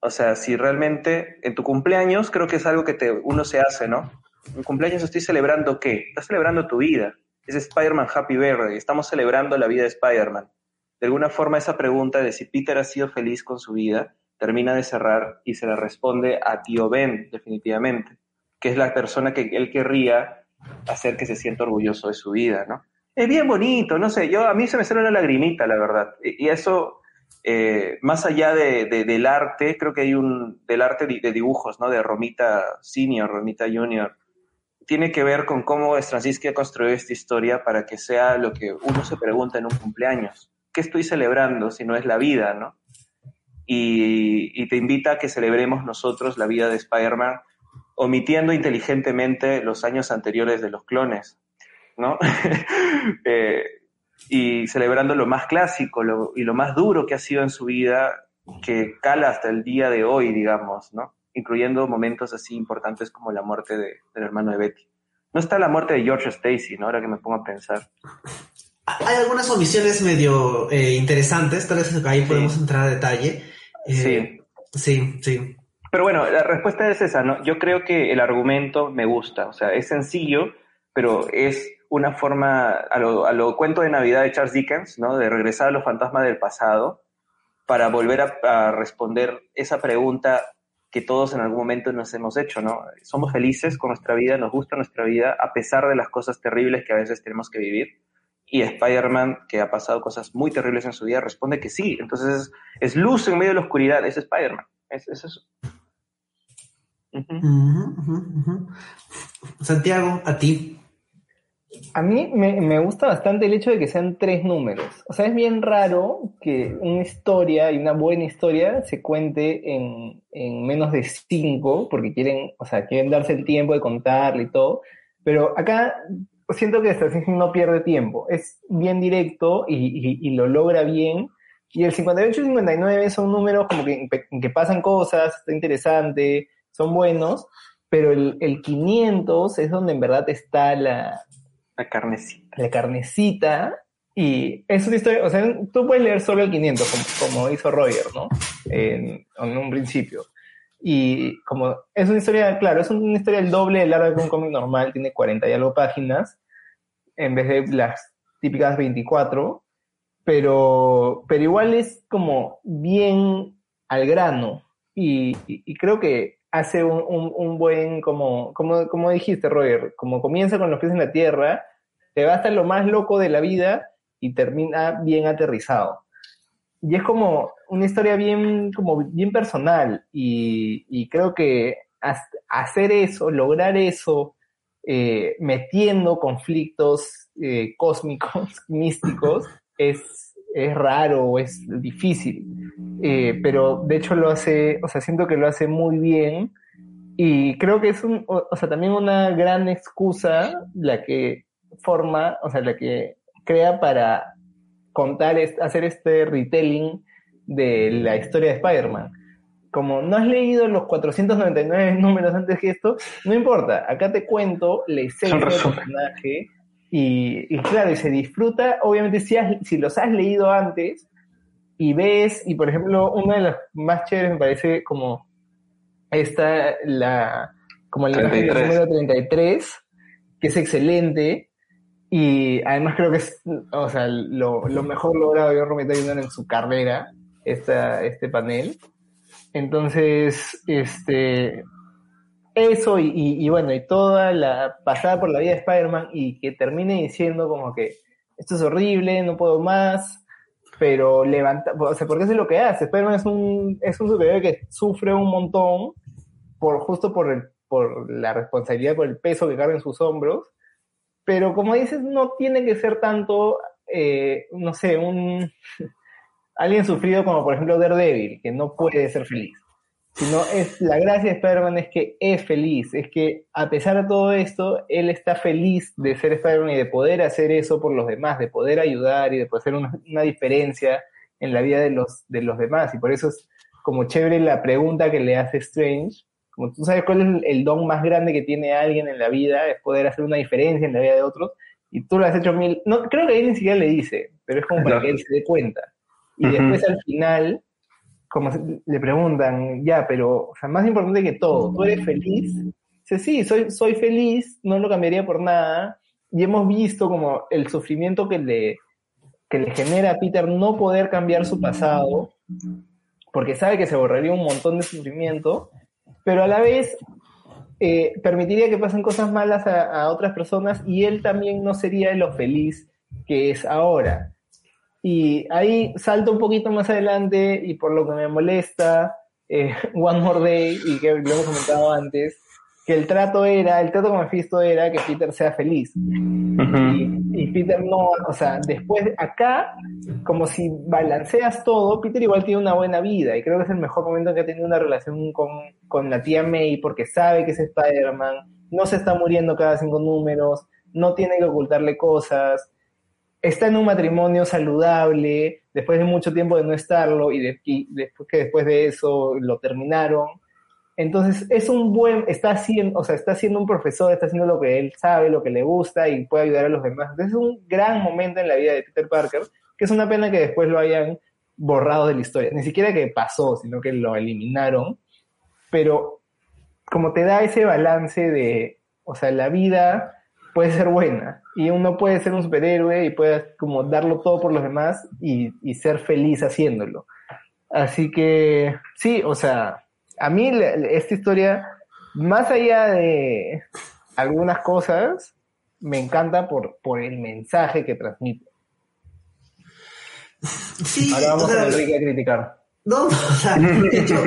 O sea, si realmente en tu cumpleaños, creo que es algo que uno se hace, ¿no? En cumpleaños estoy celebrando qué? Estás celebrando tu vida. Es Spider-Man Happy Birthday. Estamos celebrando la vida de Spider-Man. De alguna forma esa pregunta de si Peter ha sido feliz con su vida termina de cerrar y se le responde a tío Ben, definitivamente, que es la persona que él querría hacer que se sienta orgulloso de su vida, ¿no? Es bien bonito, no sé, yo a mí se me sale una lagrimita, la verdad. Y, eso, eh, más allá de, del arte, creo que hay un, del arte de, dibujos, ¿no? De Romita Senior, Romita Junior, tiene que ver con cómo Straczynski ha construido esta historia para que sea lo que uno se pregunta en un cumpleaños. ¿Qué estoy celebrando si no es la vida, no? Y, te invita a que celebremos nosotros la vida de Spider-Man, omitiendo inteligentemente los años anteriores de los clones, ¿no? *laughs* Eh, y celebrando lo más clásico y lo más duro que ha sido en su vida, que cala hasta el día de hoy, digamos, ¿no? incluyendo momentos así importantes como la muerte de, del hermano de Betty. No está la muerte de George Stacy, ¿no? Ahora que me pongo a pensar. Hay algunas omisiones medio eh, interesantes, tal vez ahí podemos entrar a detalle. Eh, sí. Sí, sí. Pero bueno, la respuesta es esa, ¿no? Yo creo que el argumento me gusta, o sea, es sencillo, pero es una forma, a lo, cuento de Navidad de Charles Dickens, ¿no? De regresar a los fantasmas del pasado para volver a, a responder esa pregunta que todos en algún momento nos hemos hecho, ¿no? Somos felices con nuestra vida, nos gusta nuestra vida, a pesar de las cosas terribles que a veces tenemos que vivir. Y Spider-Man, que ha pasado cosas muy terribles en su vida, responde que sí. Entonces es, luz en medio de la oscuridad, es Spider-Man. Es, eso. Santiago, a ti. A mí me, gusta bastante el hecho de que sean tres números. O sea, es bien raro que una historia y una buena historia se cuente en, menos de cinco, porque quieren, o sea, quieren darse el tiempo de contarle y todo. Pero acá siento que esta no pierde tiempo. Es bien directo y, lo logra bien. Y el 58 y 59 son números como que, en que pasan cosas, está interesante, son buenos, pero el, el 500 es donde en verdad está la, la carnecita. La carnecita. Y es una historia, o sea, tú puedes leer solo el 500, como, hizo Roger, ¿no? En, un principio. Y como es una historia, claro, es una historia el doble de larga que un cómic normal, tiene 40 y algo páginas, en vez de las típicas 24, pero, pero igual es como bien al grano. Y, creo que hace un, un, buen, como, como, como dijiste, Roger, como comienza con los pies en la tierra, te va hasta lo más loco de la vida y termina bien aterrizado. Y es como una historia bien, como bien personal y, creo que hacer eso, lograr eso, eh, metiendo conflictos eh, cósmicos, *laughs* místicos, es, es raro, es difícil. Eh, pero de hecho lo hace, o sea, siento que lo hace muy bien. Y creo que es un, o sea, también una gran excusa la que forma, o sea, la que crea para contar, hacer este retelling de la historia de Spider-Man. Como no has leído los 499 números antes que esto, no importa, acá te cuento la historia del personaje y, claro, y se disfruta, obviamente si, si los has leído antes y ves, y por ejemplo, una de las más chéveres me parece como esta, la, como el número 33, que es excelente, y además creo que es, o sea, lo, lo mejor logrado de Romita en su carrera, esta, este panel. Entonces, este, eso y, y, bueno, y toda la pasada por la vida de Spider-Man y que termine diciendo como que esto es horrible, no puedo más, pero levanta, o sea, porque eso es lo que hace. Spider-Man es un, es un superhéroe que sufre un montón por, justo por, el, por la responsabilidad, por el peso que carga en sus hombros, pero como dices, no tiene que ser tanto, eh, no sé, un, *laughs* alguien sufrido como por ejemplo Daredevil, que no puede ser feliz. Sino es, la gracia de Spider-Man es que es feliz, es que a pesar de todo esto, él está feliz de ser Spider-Man y de poder hacer eso por los demás, de poder ayudar y de poder hacer una, una diferencia en la vida de los, de los demás. Y por eso es como chévere la pregunta que le hace Strange, como tú sabes cuál es el don más grande que tiene alguien en la vida, es poder hacer una diferencia en la vida de otros, y tú lo has hecho mil, no, creo que él ni siquiera le dice, pero es como para que él se dé cuenta. Y después al final, como le preguntan, ya, pero, o sea, más importante que todo, ¿tú eres feliz? Dice, sí, soy, soy feliz, no lo cambiaría por nada, y hemos visto como el sufrimiento que le, que le genera a Peter no poder cambiar su pasado, porque sabe que se borraría un montón de sufrimiento, pero a la vez eh, permitiría que pasen cosas malas a, otras personas y él también no sería lo feliz que es ahora. Y ahí salto un poquito más adelante y por lo que me molesta, eh, *laughs* One More Day, y que lo hemos comentado antes, que el trato era, el trato con Mephisto era que Peter sea feliz. y, Peter no, o sea, después acá, como si balanceas todo, Peter igual tiene una buena vida y creo que es el mejor momento en que ha tenido una relación con, con la tía May porque sabe que es Spider-Man, no se está muriendo cada cinco números, no tiene que ocultarle cosas, está en un matrimonio saludable después de mucho tiempo de no estarlo y, después que después de eso lo terminaron entonces, es un buen, está haciendo, o sea, está siendo un profesor, está haciendo lo que él sabe, lo que le gusta y puede ayudar a los demás. Entonces, es un gran momento en la vida de Peter Parker, que es una pena que después lo hayan borrado de la historia. Ni siquiera que pasó, sino que lo eliminaron. Pero como te da ese balance de, o sea, la vida puede ser buena y uno puede ser un superhéroe y puede como darlo todo por los demás y, y ser feliz haciéndolo. Así que, sí, o sea, a mí esta historia, más allá de algunas cosas, me encanta por, por el mensaje que transmite. Sí, Ahora vamos a Enrique a criticar. No, o sea, de hecho,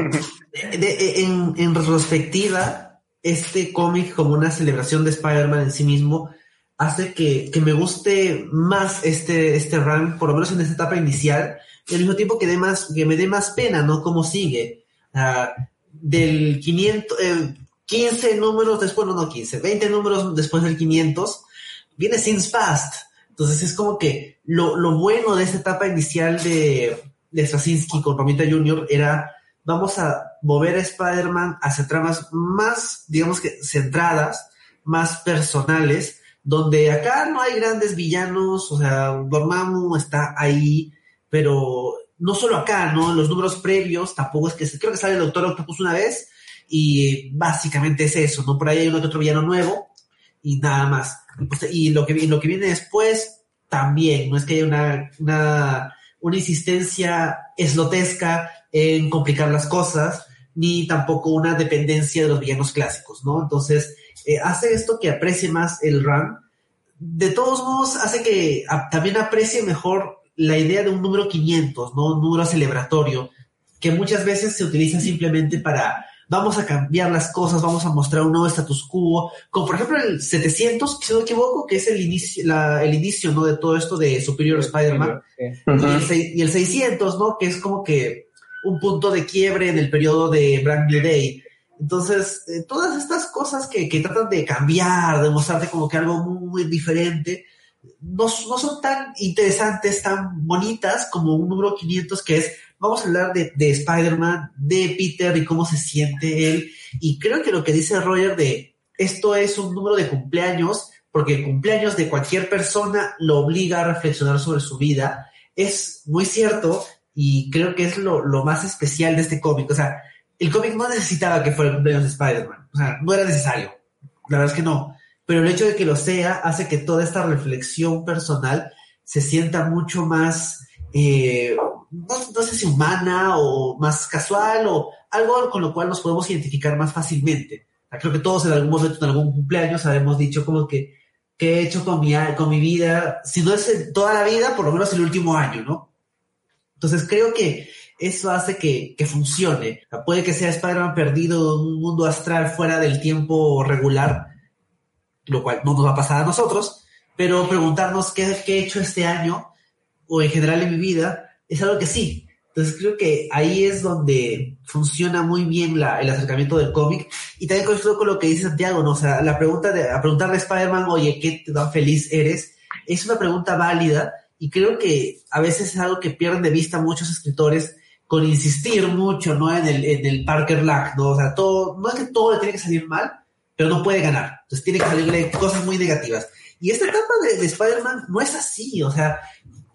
en, en, retrospectiva, este cómic como una celebración de Spider-Man en sí mismo hace que, que, me guste más este, este run, por lo menos en esta etapa inicial, y al mismo tiempo que, dé más, que me dé más pena, ¿no? Cómo sigue. Uh, del 500, eh, 15 números después, no, no 15, 20 números después del 500, viene Since Fast. Entonces es como que lo, lo bueno de esta etapa inicial de, de Straczynski con Romita Jr. era vamos a mover a Spider-Man hacia tramas más, digamos que centradas, más personales, donde acá no hay grandes villanos, o sea, Dormammu está ahí, pero no solo acá, ¿no? Los números previos tampoco es que creo que sale el Doctor Octopus una vez y básicamente es eso, ¿no? Por ahí hay uno otro villano nuevo y nada más. Y, pues, lo, que, lo que viene después también, no es que haya una, una, una insistencia eslotesca en complicar las cosas, ni tampoco una dependencia de los villanos clásicos, ¿no? Entonces, eh, hace esto que aprecie más el run. De todos modos, hace que también aprecie mejor la idea de un número 500, ¿no? Un número celebratorio, que muchas veces se utiliza simplemente para vamos a cambiar las cosas, vamos a mostrar un nuevo status quo, como por ejemplo el 700, si no me equivoco, que es el inicio, el inicio, ¿no? De todo esto de Superior Spider-Man. y, el, 600, ¿no? Que es como que un punto de quiebre en el periodo de Brand New Day. Entonces, eh, todas estas cosas que, que, tratan de cambiar, de mostrarte como que algo muy, diferente, no, son tan interesantes, tan bonitas como un número 500 que es, vamos a hablar de, de Spider-Man, de Peter y cómo se siente él. Y creo que lo que dice Roger de esto es un número de cumpleaños, porque el cumpleaños de cualquier persona lo obliga a reflexionar sobre su vida, es muy cierto y creo que es lo, lo más especial de este cómic. O sea, el cómic no necesitaba que fuera el cumpleaños de Spider-Man, o sea, no era necesario. La verdad es que no pero el hecho de que lo sea hace que toda esta reflexión personal se sienta mucho más, eh, no, sé si humana o más casual o algo con lo cual nos podemos identificar más fácilmente. creo que todos en algún momento, en algún cumpleaños, habemos dicho como que, ¿qué he hecho con mi, con mi vida? Si no es toda la vida, por lo menos el último año, ¿no? Entonces creo que eso hace que, que funcione. puede que sea Spider-Man perdido en un mundo astral fuera del tiempo regular, lo cual no nos va a pasar a nosotros, pero preguntarnos qué, he hecho este año o en general en mi vida es algo que sí. Entonces creo que ahí es donde funciona muy bien la, el acercamiento del cómic. Y también coincido con lo que dice Santiago, ¿no? Sea, la pregunta de, a preguntarle a Spider-Man, oye, ¿qué tan feliz eres? Es una pregunta válida y creo que a veces es algo que pierden de vista muchos escritores con insistir mucho, ¿no? En el, en el Parker Lack, ¿no? O sea, todo, no es que todo le tiene que salir mal, pero no puede ganar. Entonces tiene que salirle cosas muy negativas. Y esta etapa de, de Spider-Man no es así, o sea,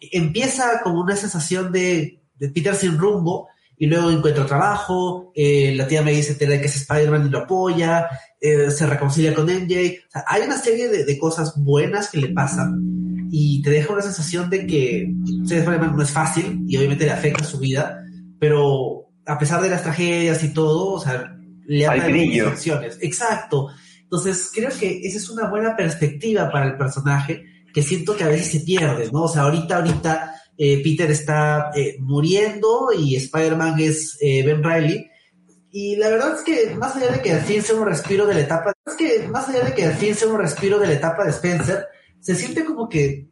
empieza como una sensación de, de Peter sin rumbo y luego encuentra trabajo, eh, la tía me dice que es Spider-Man y lo apoya, eh, se reconcilia con MJ. Hay una serie de, de, cosas buenas que le pasan y te deja una sensación de que ser Spider-Man no es fácil y obviamente le afecta su vida, pero a pesar de las tragedias y todo, o sea, le Hay brillo. acciones. Exacto. Entonces, creo que esa es una buena perspectiva para el personaje que siento que a veces se pierde, ¿no? O sea, ahorita, ahorita eh, Peter está eh, muriendo y Spider-Man es eh, Ben Riley. Y la verdad es que más allá de que al fin sea un respiro de la etapa, es que más allá de que al fin sea un respiro de la etapa de Spencer, se siente como que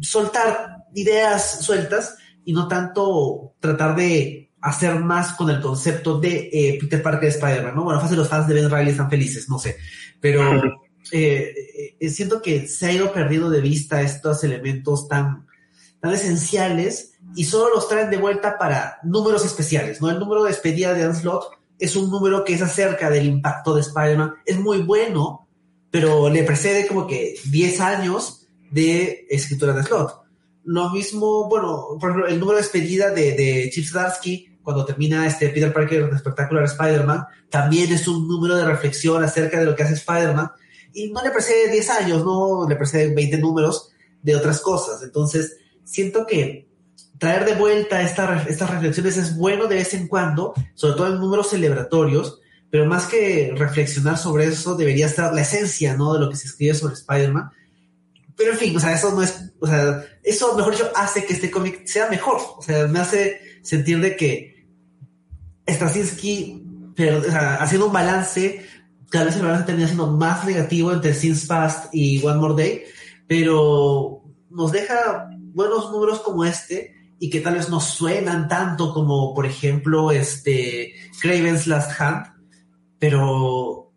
soltar ideas sueltas y no tanto tratar de hacer más con el concepto de eh, Peter Parker de Spider-Man, ¿no? Bueno, fácil los fans de Ben Riley están felices, no sé, pero *laughs* eh, eh, siento que se ha ido perdiendo de vista estos elementos tan, tan esenciales y solo los traen de vuelta para números especiales, ¿no? El número de despedida de Slot es un número que es acerca del impacto de Spider-Man, es muy bueno, pero le precede como que 10 años de escritura de Slot. Lo mismo, bueno, por ejemplo, el número de despedida de, de Chip Zdarsky, cuando termina este Peter Parker de Spectacular Spider-Man, también es un número de reflexión acerca de lo que hace Spider-Man, y no le precede 10 años, no le precede 20 números de otras cosas. Entonces, siento que traer de vuelta esta, estas reflexiones es bueno de vez en cuando, sobre todo en números celebratorios, pero más que reflexionar sobre eso, debería estar la esencia, ¿no? De lo que se escribe sobre Spider-Man. Pero en fin, o sea, eso no es, o sea, eso, mejor dicho, hace que este cómic sea mejor. O sea, me hace sentir de que Straczynski, pero, o haciendo un balance, tal vez el balance termina siendo más negativo entre Sins Past y One More Day, pero nos deja buenos números como este y que tal vez no suenan tanto como, por ejemplo, este Craven's Last Hunt, pero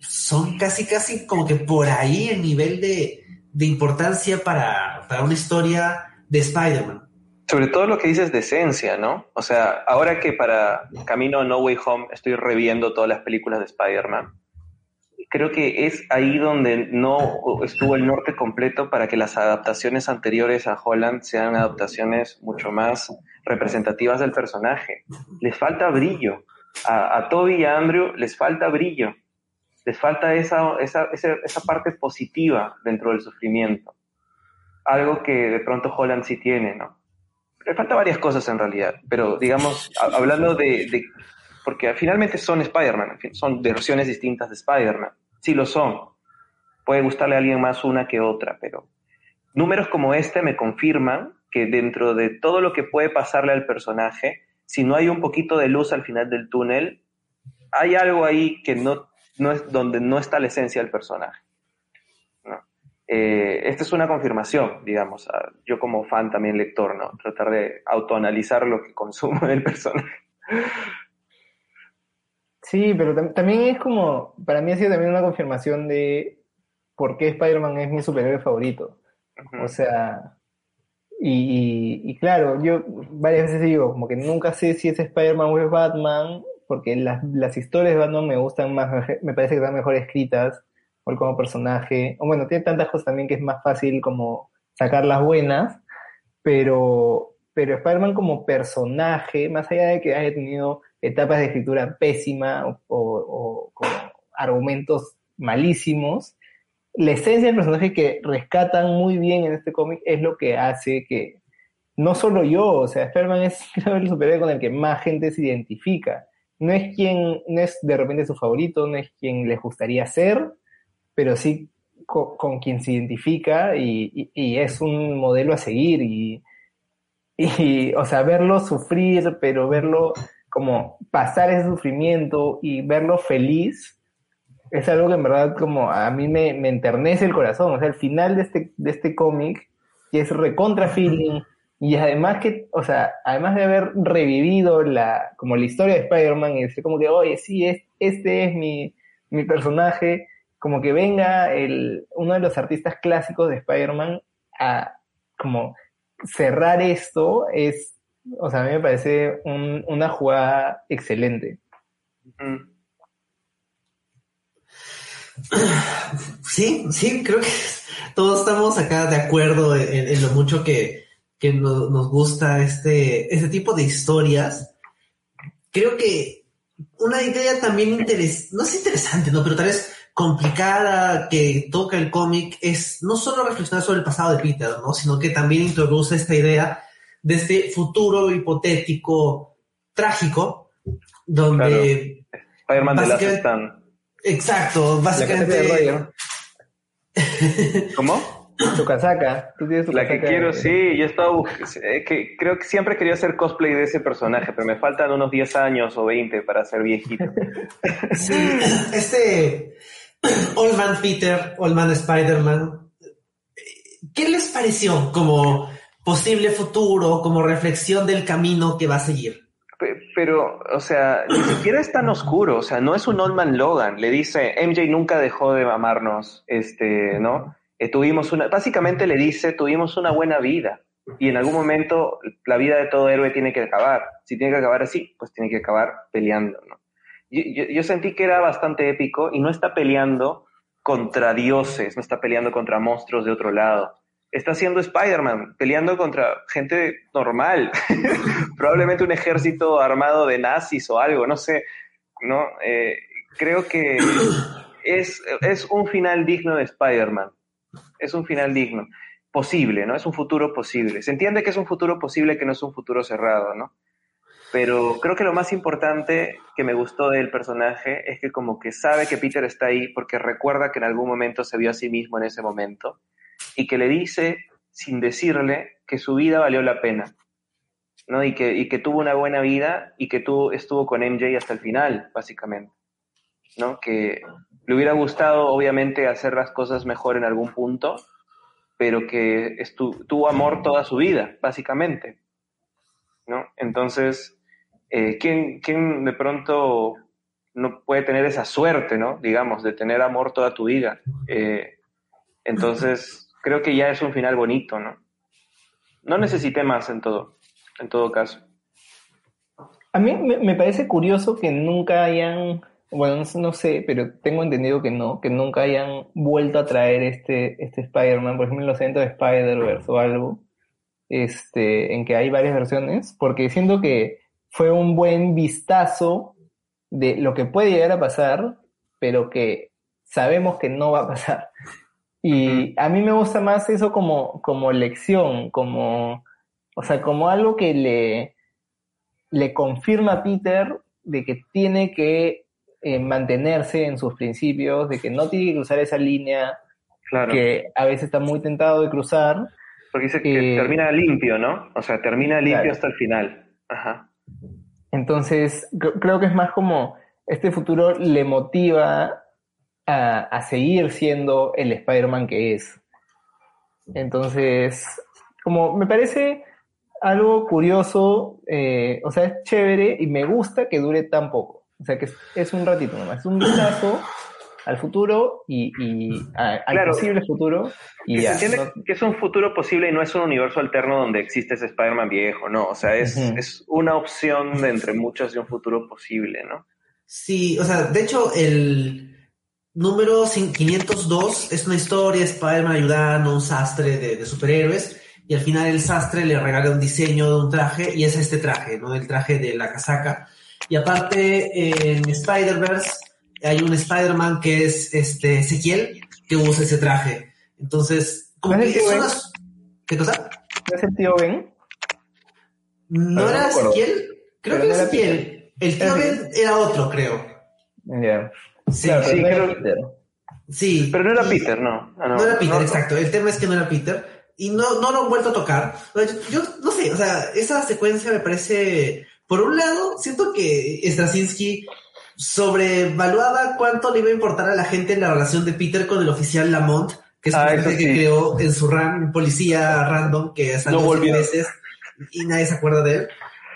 son casi, casi como que por ahí el nivel de, de importancia para, para, una historia de Spider-Man. Sobre todo lo que dices de esencia, ¿no? O sea, ahora que para Camino No Way Home estoy reviendo todas las películas de Spider-Man, creo que es ahí donde no estuvo el norte completo para que las adaptaciones anteriores a Holland sean adaptaciones mucho más representativas del personaje. Les falta brillo. A, a Toby y a Andrew les falta brillo. Les falta esa, esa, esa, esa parte positiva dentro del sufrimiento. Algo que de pronto Holland sí tiene, ¿no? Le falta varias cosas en realidad, pero digamos, hablando de, de porque finalmente son Spider-Man, son versiones distintas de Spider-Man. Sí lo son. Puede gustarle a alguien más una que otra, pero números como este me confirman que dentro de todo lo que puede pasarle al personaje, si no hay un poquito de luz al final del túnel, hay algo ahí que no, no es donde no está la esencia del personaje. ¿no? Eh, esta es una confirmación, digamos, a, yo como fan también lector, ¿no? Tratar de autoanalizar lo que consumo del personaje. Sí, pero tam también es como, para mí ha sido también una confirmación de por qué Spider-Man es mi superhéroe favorito. Uh -huh. O sea, y, y, y, claro, yo varias veces digo, como que nunca sé si es Spider-Man o es Batman, porque las, las historias de Batman me gustan más, *laughs* me parece que están mejor escritas, o como personaje, o bueno, tiene tantas cosas también que es más fácil como sacar las buenas, pero, pero Spider-Man como personaje, más allá de que haya tenido etapas de escritura pésima o, argumentos malísimos, la esencia del personaje que rescatan muy bien en este cómic es lo que hace que no solo yo, o sea, Spider-Man es creo *laughs* el superhéroe con el que más gente se identifica. No es quien, no es de repente su favorito, no es quien les gustaría ser, pero sí con, con quien se identifica y, y, y, es un modelo a seguir y, y, o sea, verlo sufrir, pero verlo como pasar ese sufrimiento y verlo feliz, es algo que en verdad como a mí me, me enternece el corazón. O sea, el final de este, de este cómic, que es recontra feeling, Y además que, o sea, además de haber revivido la, como la historia de Spider-Man y decir como que, oye, sí, es, este es mi, mi personaje, como que venga el, uno de los artistas clásicos de Spider-Man a como cerrar esto es, o sea, a mí me parece un- una jugada excelente. *clears throat* Sí, sí, creo que todos estamos acá de acuerdo en lo mucho que, que no- nos gusta este, este tipo de historias. Creo que una idea también interesante, no es interesante, ¿no? Pero tal vez complicada que toca el cómic es no solo reflexionar sobre el pasado de Peter, ¿no? Sino que también introduce esta idea de este futuro hipotético trágico, donde... De las Básicamente- están. Exacto, La casaca de básicamente... *laughs* ¿Cómo? Tu casaca, tú tienes tu La que quiero, de- sí, *laughs* yo he estado bus- eh, que creo que siempre querido hacer cosplay de ese personaje, pero me faltan unos 10 años o 20 para ser viejito. *laughs* Sí, este Old Man Peter, Old Man Spider-Man, ¿qué les pareció como posible futuro, como reflexión del camino que va a seguir? Pe- Pero, o sea, ni siquiera es tan oscuro, o sea, no es un Old Man Logan, le dice, MJ nunca dejó de amarnos, este, ¿no? Eh, tuvimos una, básicamente le dice, tuvimos una buena vida, y en algún momento la vida de todo héroe tiene que acabar, si tiene que acabar así, pues tiene que acabar peleando, ¿no? Yo, yo- yo sentí que era bastante épico y no está peleando contra dioses, no está peleando contra monstruos de otro lado. Está haciendo Spider-Man, peleando contra gente normal, *laughs* probablemente un ejército armado de nazis o algo, no sé, ¿no? Eh, creo que es, es un final digno de Spider-Man, es un final digno, posible, ¿no? Es un futuro posible. Se entiende que es un futuro posible, que no es un futuro cerrado, ¿no? Pero creo que lo más importante que me gustó del personaje es que como que sabe que Peter está ahí porque recuerda que en algún momento se vio a sí mismo en ese momento y que le dice, sin decirle, que su vida valió la pena, ¿no? Y que, y que tuvo una buena vida y que tuvo, estuvo con MJ hasta el final, básicamente, ¿no? Que le hubiera gustado, obviamente, hacer las cosas mejor en algún punto, pero que tuvo amor toda su vida, básicamente, ¿no? Entonces, eh, ¿quién, ¿quién de pronto no puede tener esa suerte, ¿no? Digamos, de tener amor toda tu vida. Eh, entonces, creo que ya es un final bonito, ¿no? No necesité más en todo, en todo caso. A mí me parece curioso que nunca hayan, bueno, no, sé- no sé, pero tengo entendido que no, que nunca hayan vuelto a traer este, este Spider-Man, por ejemplo, en los eventos de Spider-Verse o algo, este, en que hay varias versiones, porque siento que fue un buen vistazo de lo que puede llegar a pasar, pero que sabemos que no va a pasar. Y a mí me gusta más eso como, como lección, como, o sea, como algo que le, le confirma a Peter de que tiene que eh, mantenerse en sus principios, de que no tiene que cruzar esa línea Claro. que a veces está muy tentado de cruzar. Porque dice que Eh, termina limpio, ¿no? O sea, termina limpio Claro. hasta el final. Ajá. Entonces, cre- creo que es más como este futuro le motiva a, a seguir siendo el Spider-Man que es. Entonces, como me parece algo curioso, eh, o sea, es chévere y me gusta que dure tan poco. O sea, que es, es un ratito nomás, es un vistazo al futuro y, y a- al posible futuro y Que ya. se entiende ¿no? que es un futuro posible y no es un universo alterno donde existe ese Spider-Man viejo, ¿no? O sea, es, es una opción de entre muchas de un futuro posible, ¿no? Sí, o sea, de hecho, el número cin- 502 es una historia, Spider-Man ayudando a un sastre de, de superhéroes, y al final el sastre le regala un diseño de un traje, y es este traje, ¿no? El traje de la casaca. Y aparte, en Spider-Verse hay un Spider-Man que es este Ezequiel, que usa ese traje. Entonces, como ¿No es una- Ben? ¿Qué cosa? ¿No es el tío Ben? ¿No no era. Ezequiel? Creo Pero que no era Ezequiel. El tío Ben era otro, creo. Ya. Sí, Claro, pero sí, no era creo- Peter. sí. Pero no era Y- Peter, no. Ah, No, era Peter, no. exacto. El tema es que no era Peter. Y no, no lo han vuelto a tocar. Yo, yo no sé, o sea, esa secuencia me parece. Por un lado, siento que Straczynski sobrevaluaba cuánto le iba a importar a la gente en la relación de Peter con el oficial Lamont, que es un Ah, personaje eso que sí. creó en su un policía random que salió No veces y nadie se acuerda de él.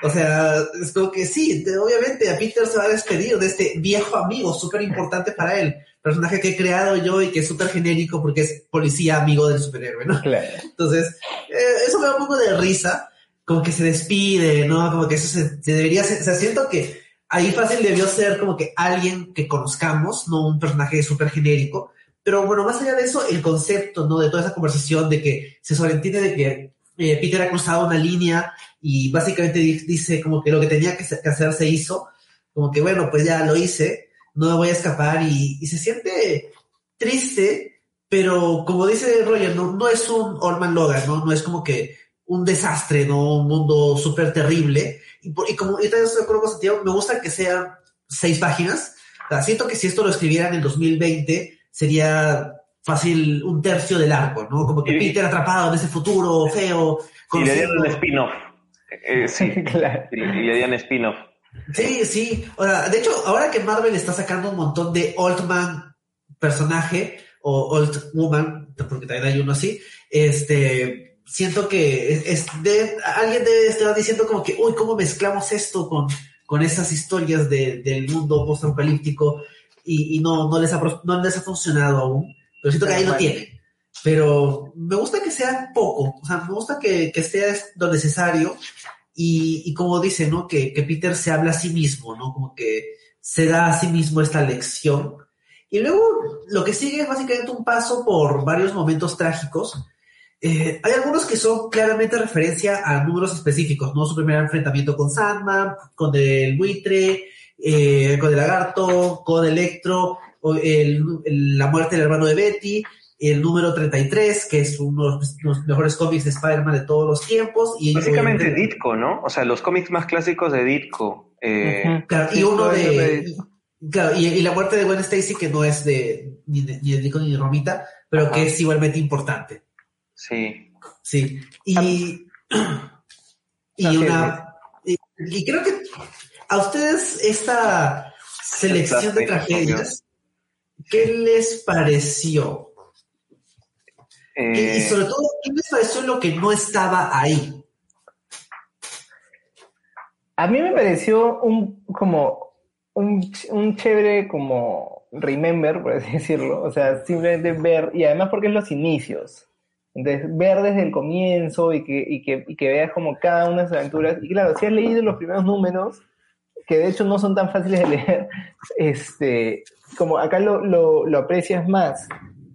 O sea, es como que sí, obviamente a Peter se va a despedir de este viejo amigo súper importante para él. Personaje que he creado yo y que es súper genérico porque es policía amigo del superhéroe, ¿no? Claro. Entonces, eh, eso me da un poco de risa, como que se despide, ¿no? Como que eso se, debería ser, o siento que ahí fácil debió ser como que alguien que conozcamos, no un personaje súper genérico. Pero bueno, más allá de eso, el concepto, ¿no? De toda esa conversación de que se sobreentiende de que eh, Peter ha cruzado una línea y básicamente di- dice como que lo que tenía que hacer se hizo, como que bueno, pues ya lo hice, no me voy a escapar y, y se siente triste, pero como dice Roger, no, no es un Old Man Logan, ¿no? No es como que un desastre, ¿no? Un mundo súper terrible. Y, por- y como yo también estoy de acuerdo con Santiago, me gusta que sean seis páginas. O sea, siento que si esto lo escribiera en el 2020, sería fácil un tercio del arco, ¿no? Como que Y- Peter atrapado en ese futuro feo. Y le dieron un spin-off. Eh, sí, *laughs* claro. y, le dieron spin-off. Sí, sí. Sea, de hecho, ahora que Marvel está sacando un montón de Old Man personaje o Old Woman, porque también hay uno así, este, siento que es, es de, alguien debe estar diciendo como que, uy, ¿cómo mezclamos esto con, con esas historias de- del mundo post-apocalíptico? Y, y no, no, les ha, no les ha funcionado aún, pero siento que ahí lo Normal. tienen. Pero me gusta que sea poco, o sea, me gusta que, que esté lo necesario y, y como dice, ¿no? Que, que Peter se habla a sí mismo, ¿no? Como que se da a sí mismo esta lección. Y luego lo que sigue es básicamente un paso por varios momentos trágicos. Eh, hay algunos que son claramente referencia a números específicos, ¿no? Su primer enfrentamiento con Sandman, con el buitre, eh, con el lagarto, con Electro, o el- el- la muerte del hermano de Betty, el número 33, que es uno de los, mejores cómics de Spider-Man de todos los tiempos. Y Básicamente obviamente- Ditko, ¿no? O sea, los cómics más clásicos de Ditko. Eh. Claro, y uno de. y- claro, y, y la muerte de Gwen Stacy, que no es de ni de, ni de Nico ni de Romita, pero Ajá. que es igualmente importante. Sí. Sí. Y. *clears throat* y Así una. Y, y creo que a ustedes esta selección de tragedias, ¿qué les pareció? Y, y Eh, sobre todo, ¿qué les pareció lo que no estaba ahí? A mí me pareció un como un, un chévere como remember, por así *laughs* decirlo. O sea, simplemente ver, y además porque es los inicios. Entonces, ver desde el comienzo y que, y que, y que veas como cada una de sus aventuras. Y claro, si has leído los primeros números, que de hecho no son tan fáciles de *laughs* leer, este, como acá lo, lo, lo aprecias más.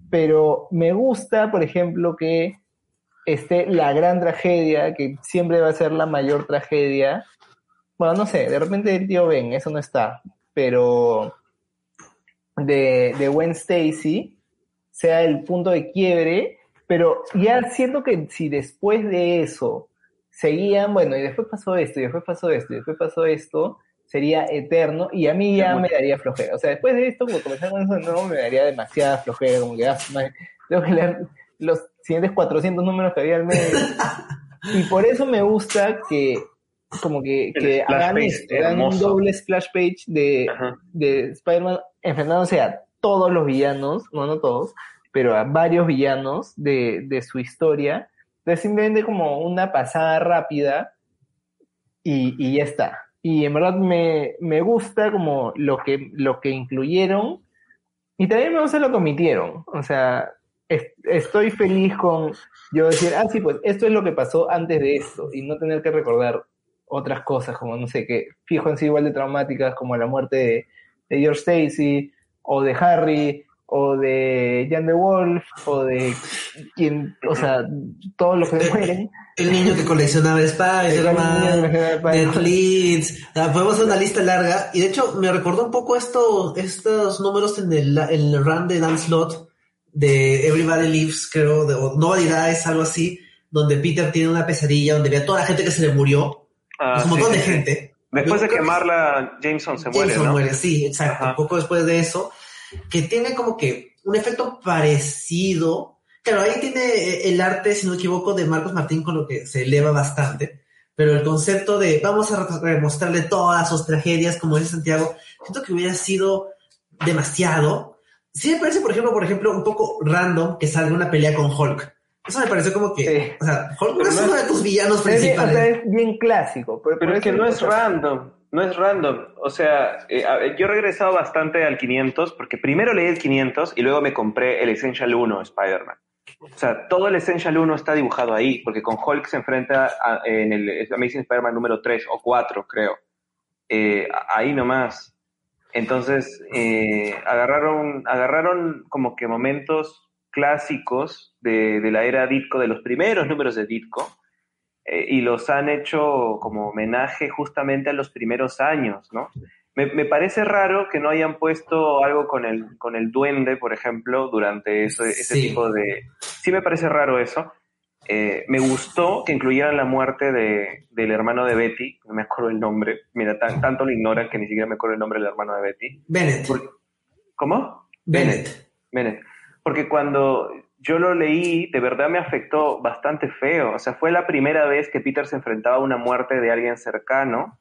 Pero me gusta, por ejemplo, que esté la gran tragedia, que siempre va a ser la mayor tragedia. Bueno, no sé, de repente el tío Ben, eso no está, pero de, de Gwen Stacy sea el punto de quiebre, pero ya siento que si después de eso seguían, bueno, y después pasó esto, y después pasó esto, y después pasó esto, sería eterno, y a mí ya me daría flojera. O sea, después de esto, como comenzar con eso nuevo, me daría demasiada flojera, como que, ah, madre, tengo que leer los siguientes 400 números que había al medio. *laughs* Y por eso me gusta que como que, que hagan hagan un doble splash page de, Ajá. de Spider-Man enfrentándose a todos los villanos, no, no todos, pero a varios villanos de, de su historia. Entonces simplemente como una pasada rápida y, y ya está. Y en verdad me, me gusta como lo que, lo que incluyeron y también me gusta lo que omitieron. O sea, es- estoy feliz con yo decir, ah, sí, pues esto es lo que pasó antes de esto y no tener que recordar otras cosas como, no sé, que fijo en sí igual de traumáticas como la muerte de, de George Stacy o de Harry o de Jan de Wolf o de quien, o sea, todos los que mueren. *laughs* El niño que coleccionaba Spider-Man, Leeds, ah, podemos hacer una lista larga. Y de hecho, me recordó un poco esto, estos números en el, el run de Dan Slott, de Everybody Lives, creo, de, o Nobody Dies, algo así, donde Peter tiene una pesadilla, donde ve a toda la gente que se le murió, Ah, es un montón sí, de sí. gente. Después de Yo quemarla, Jameson se muere, Jameson ¿no? muere, sí, exacto. Ajá. Un poco después de eso, que tiene como que un efecto parecido. Claro, ahí tiene eh, el arte, si no me equivoco, de Marcos Martín con lo que se eleva bastante. Pero el concepto de vamos a remostrarle todas sus tragedias, como dice Santiago, siento que hubiera sido demasiado. Sí me parece, por ejemplo, por ejemplo, un poco random que salga una pelea con Hulk. Eso me pareció como que, Sí. o sea, Hulk no es no uno es- de tus villanos Es bien, o principales. sea, es bien clásico. Pero, es que no es random, no es random. O sea, eh, yo he regresado bastante al 500 porque primero leí el 500 y luego me compré el Essential 1 Spider-Man. O sea, todo el Essential 1 está dibujado ahí, porque con Hulk se enfrenta a- en el Amazing Spider-Man número 3 o 4, creo. Eh, ahí nomás. Entonces, eh, agarraron, agarraron como que momentos clásicos de, de la era Ditko, de los primeros números de Ditko, eh, y los han hecho como homenaje justamente a los primeros años, ¿no? Me, me parece raro que no hayan puesto algo con el, con el duende, por ejemplo, durante eso- ese Sí. tipo de... Sí me parece raro eso. Eh, me gustó que incluyeran la muerte de, del hermano de Betty, no me acuerdo el nombre, mira, tan- tanto lo ignoran que ni siquiera me acuerdo el nombre del hermano de Betty. Bennett. ¿Cómo? Bennett. Bennett. Porque cuando yo lo leí, de verdad me afectó bastante feo. O sea, fue la primera vez que Peter se enfrentaba a una muerte de alguien cercano,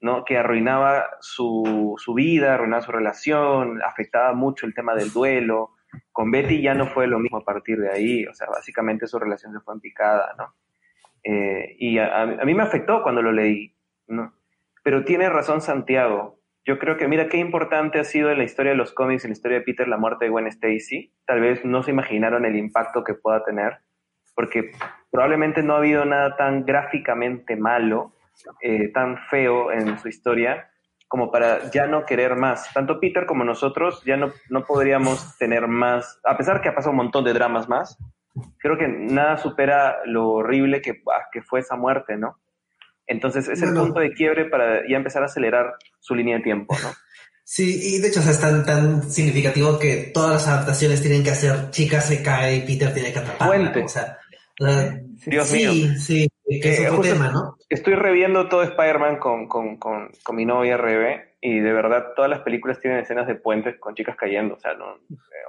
¿no? Que arruinaba su, su vida, arruinaba su relación, afectaba mucho el tema del duelo. Con Betty ya no fue lo mismo a partir de ahí. O sea, básicamente su relación se fue en picada, ¿no? Eh, y a, a- mí me afectó cuando lo leí, ¿no? Pero tiene razón Santiago. Yo creo que, mira, qué importante ha sido en la historia de los cómics, en la historia de Peter, la muerte de Gwen Stacy. Tal vez no se imaginaron el impacto que pueda tener, porque probablemente no ha habido nada tan gráficamente malo, eh, tan feo en su historia, como para ya no querer más. Tanto Peter como nosotros ya no, no podríamos tener más, a pesar que ha pasado un montón de dramas más, creo que nada supera lo horrible que, ah, que fue esa muerte, ¿no? Entonces es el punto de quiebre para ya empezar a acelerar su línea de tiempo, ¿no? Sí, y de hecho, o sea, es tan, tan significativo que todas las adaptaciones tienen que hacer chica se cae y Peter tiene que atraparla. O sea, Dios sí, mío. sí, que es Eh, otro justo- tema, ¿no? Estoy reviendo todo Spider-Man con, con, con, con mi novia Rebe y de verdad todas las películas tienen escenas de puentes con chicas cayendo, o sea, no,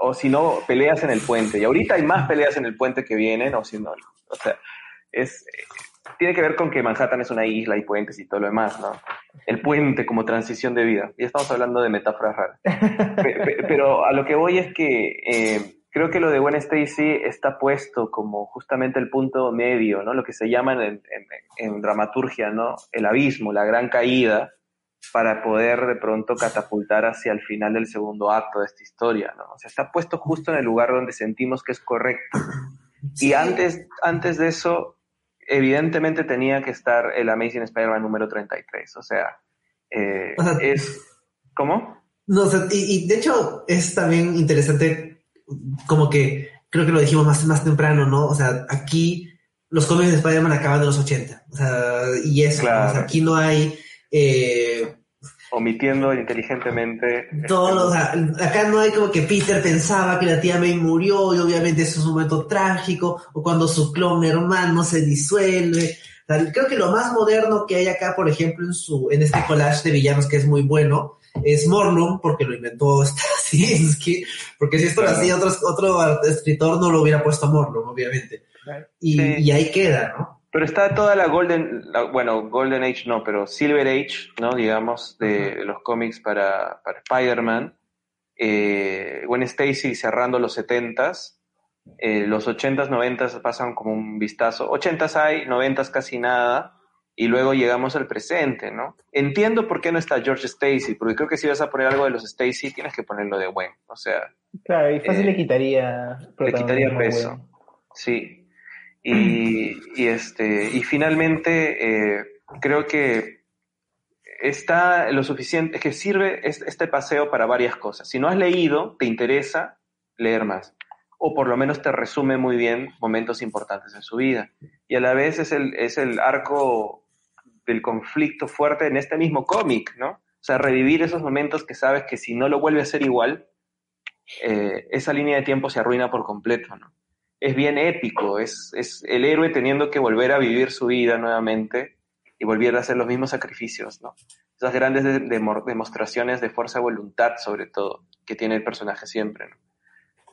o si no, peleas en el puente. Y ahorita hay más peleas en el puente que vienen, o si no, o sea, es, eh, tiene que ver con que Manhattan es una isla y puentes y todo lo demás, ¿no? El puente como transición de vida. Ya estamos hablando de metáforas raras. Pe- pe- Pero a lo que voy es que eh, creo que lo de Gwen Stacy está puesto como justamente el punto medio, ¿no? Lo que se llama en, en- en dramaturgia, ¿no? El abismo, la gran caída, para poder de pronto catapultar hacia el final del segundo acto de esta historia, ¿no? O sea, está puesto justo en el lugar donde sentimos que es correcto. Y antes, antes de eso, evidentemente tenía que estar el Amazing Spider-Man número 33. O sea, eh, O sea, es... ¿Cómo? No, o sea, y, y de hecho es también interesante, como que creo que lo dijimos más, más temprano, ¿no? O sea, aquí los cómics de Spider-Man acaban de los 80. O sea, y eso, ¿no? Claro. o sea, aquí no hay eh, Omitiendo inteligentemente... todo, o sea, acá no hay como que Peter pensaba que la tía May murió y obviamente eso es un momento trágico, o cuando su clon hermano se disuelve. O sea, creo que lo más moderno que hay acá, por ejemplo, en su, en este collage de villanos que es muy bueno, es Morlun, porque lo inventó *laughs* Straczynski, porque si esto lo hacía otro, otro escritor no lo hubiera puesto a Morlun, obviamente. Y, Sí. y ahí queda, ¿no? Pero está toda la Golden, la- bueno, Golden Age no, pero Silver Age, ¿no? Digamos, de los cómics para, para Spider-Man. Eh, Gwen Stacy cerrando los 70s. Eh, los 80s, 90s pasan como un vistazo. 80s hay, 90s casi nada. Y luego llegamos al presente, ¿no? Entiendo por qué no está George Stacy, porque creo que si vas a poner algo de los Stacy, tienes que ponerlo de Gwen. O sea, Claro, y fácil Eh, le quitaría. le quitaría peso. Sí. Y, este, y finalmente, eh, creo que está lo suficiente, que sirve es- este paseo para varias cosas. Si no has leído, te interesa leer más. O por lo menos te resume muy bien momentos importantes en su vida. Y a la vez es el, es el arco del conflicto fuerte en este mismo cómic, ¿no? O sea, revivir esos momentos que sabes que si no lo vuelve a ser igual, eh, esa línea de tiempo se arruina por completo, ¿no? Es bien épico, es, es el héroe teniendo que volver a vivir su vida nuevamente y volver a hacer los mismos sacrificios, ¿no? Esas grandes de- demo- demostraciones de fuerza de voluntad, sobre todo, que tiene el personaje siempre.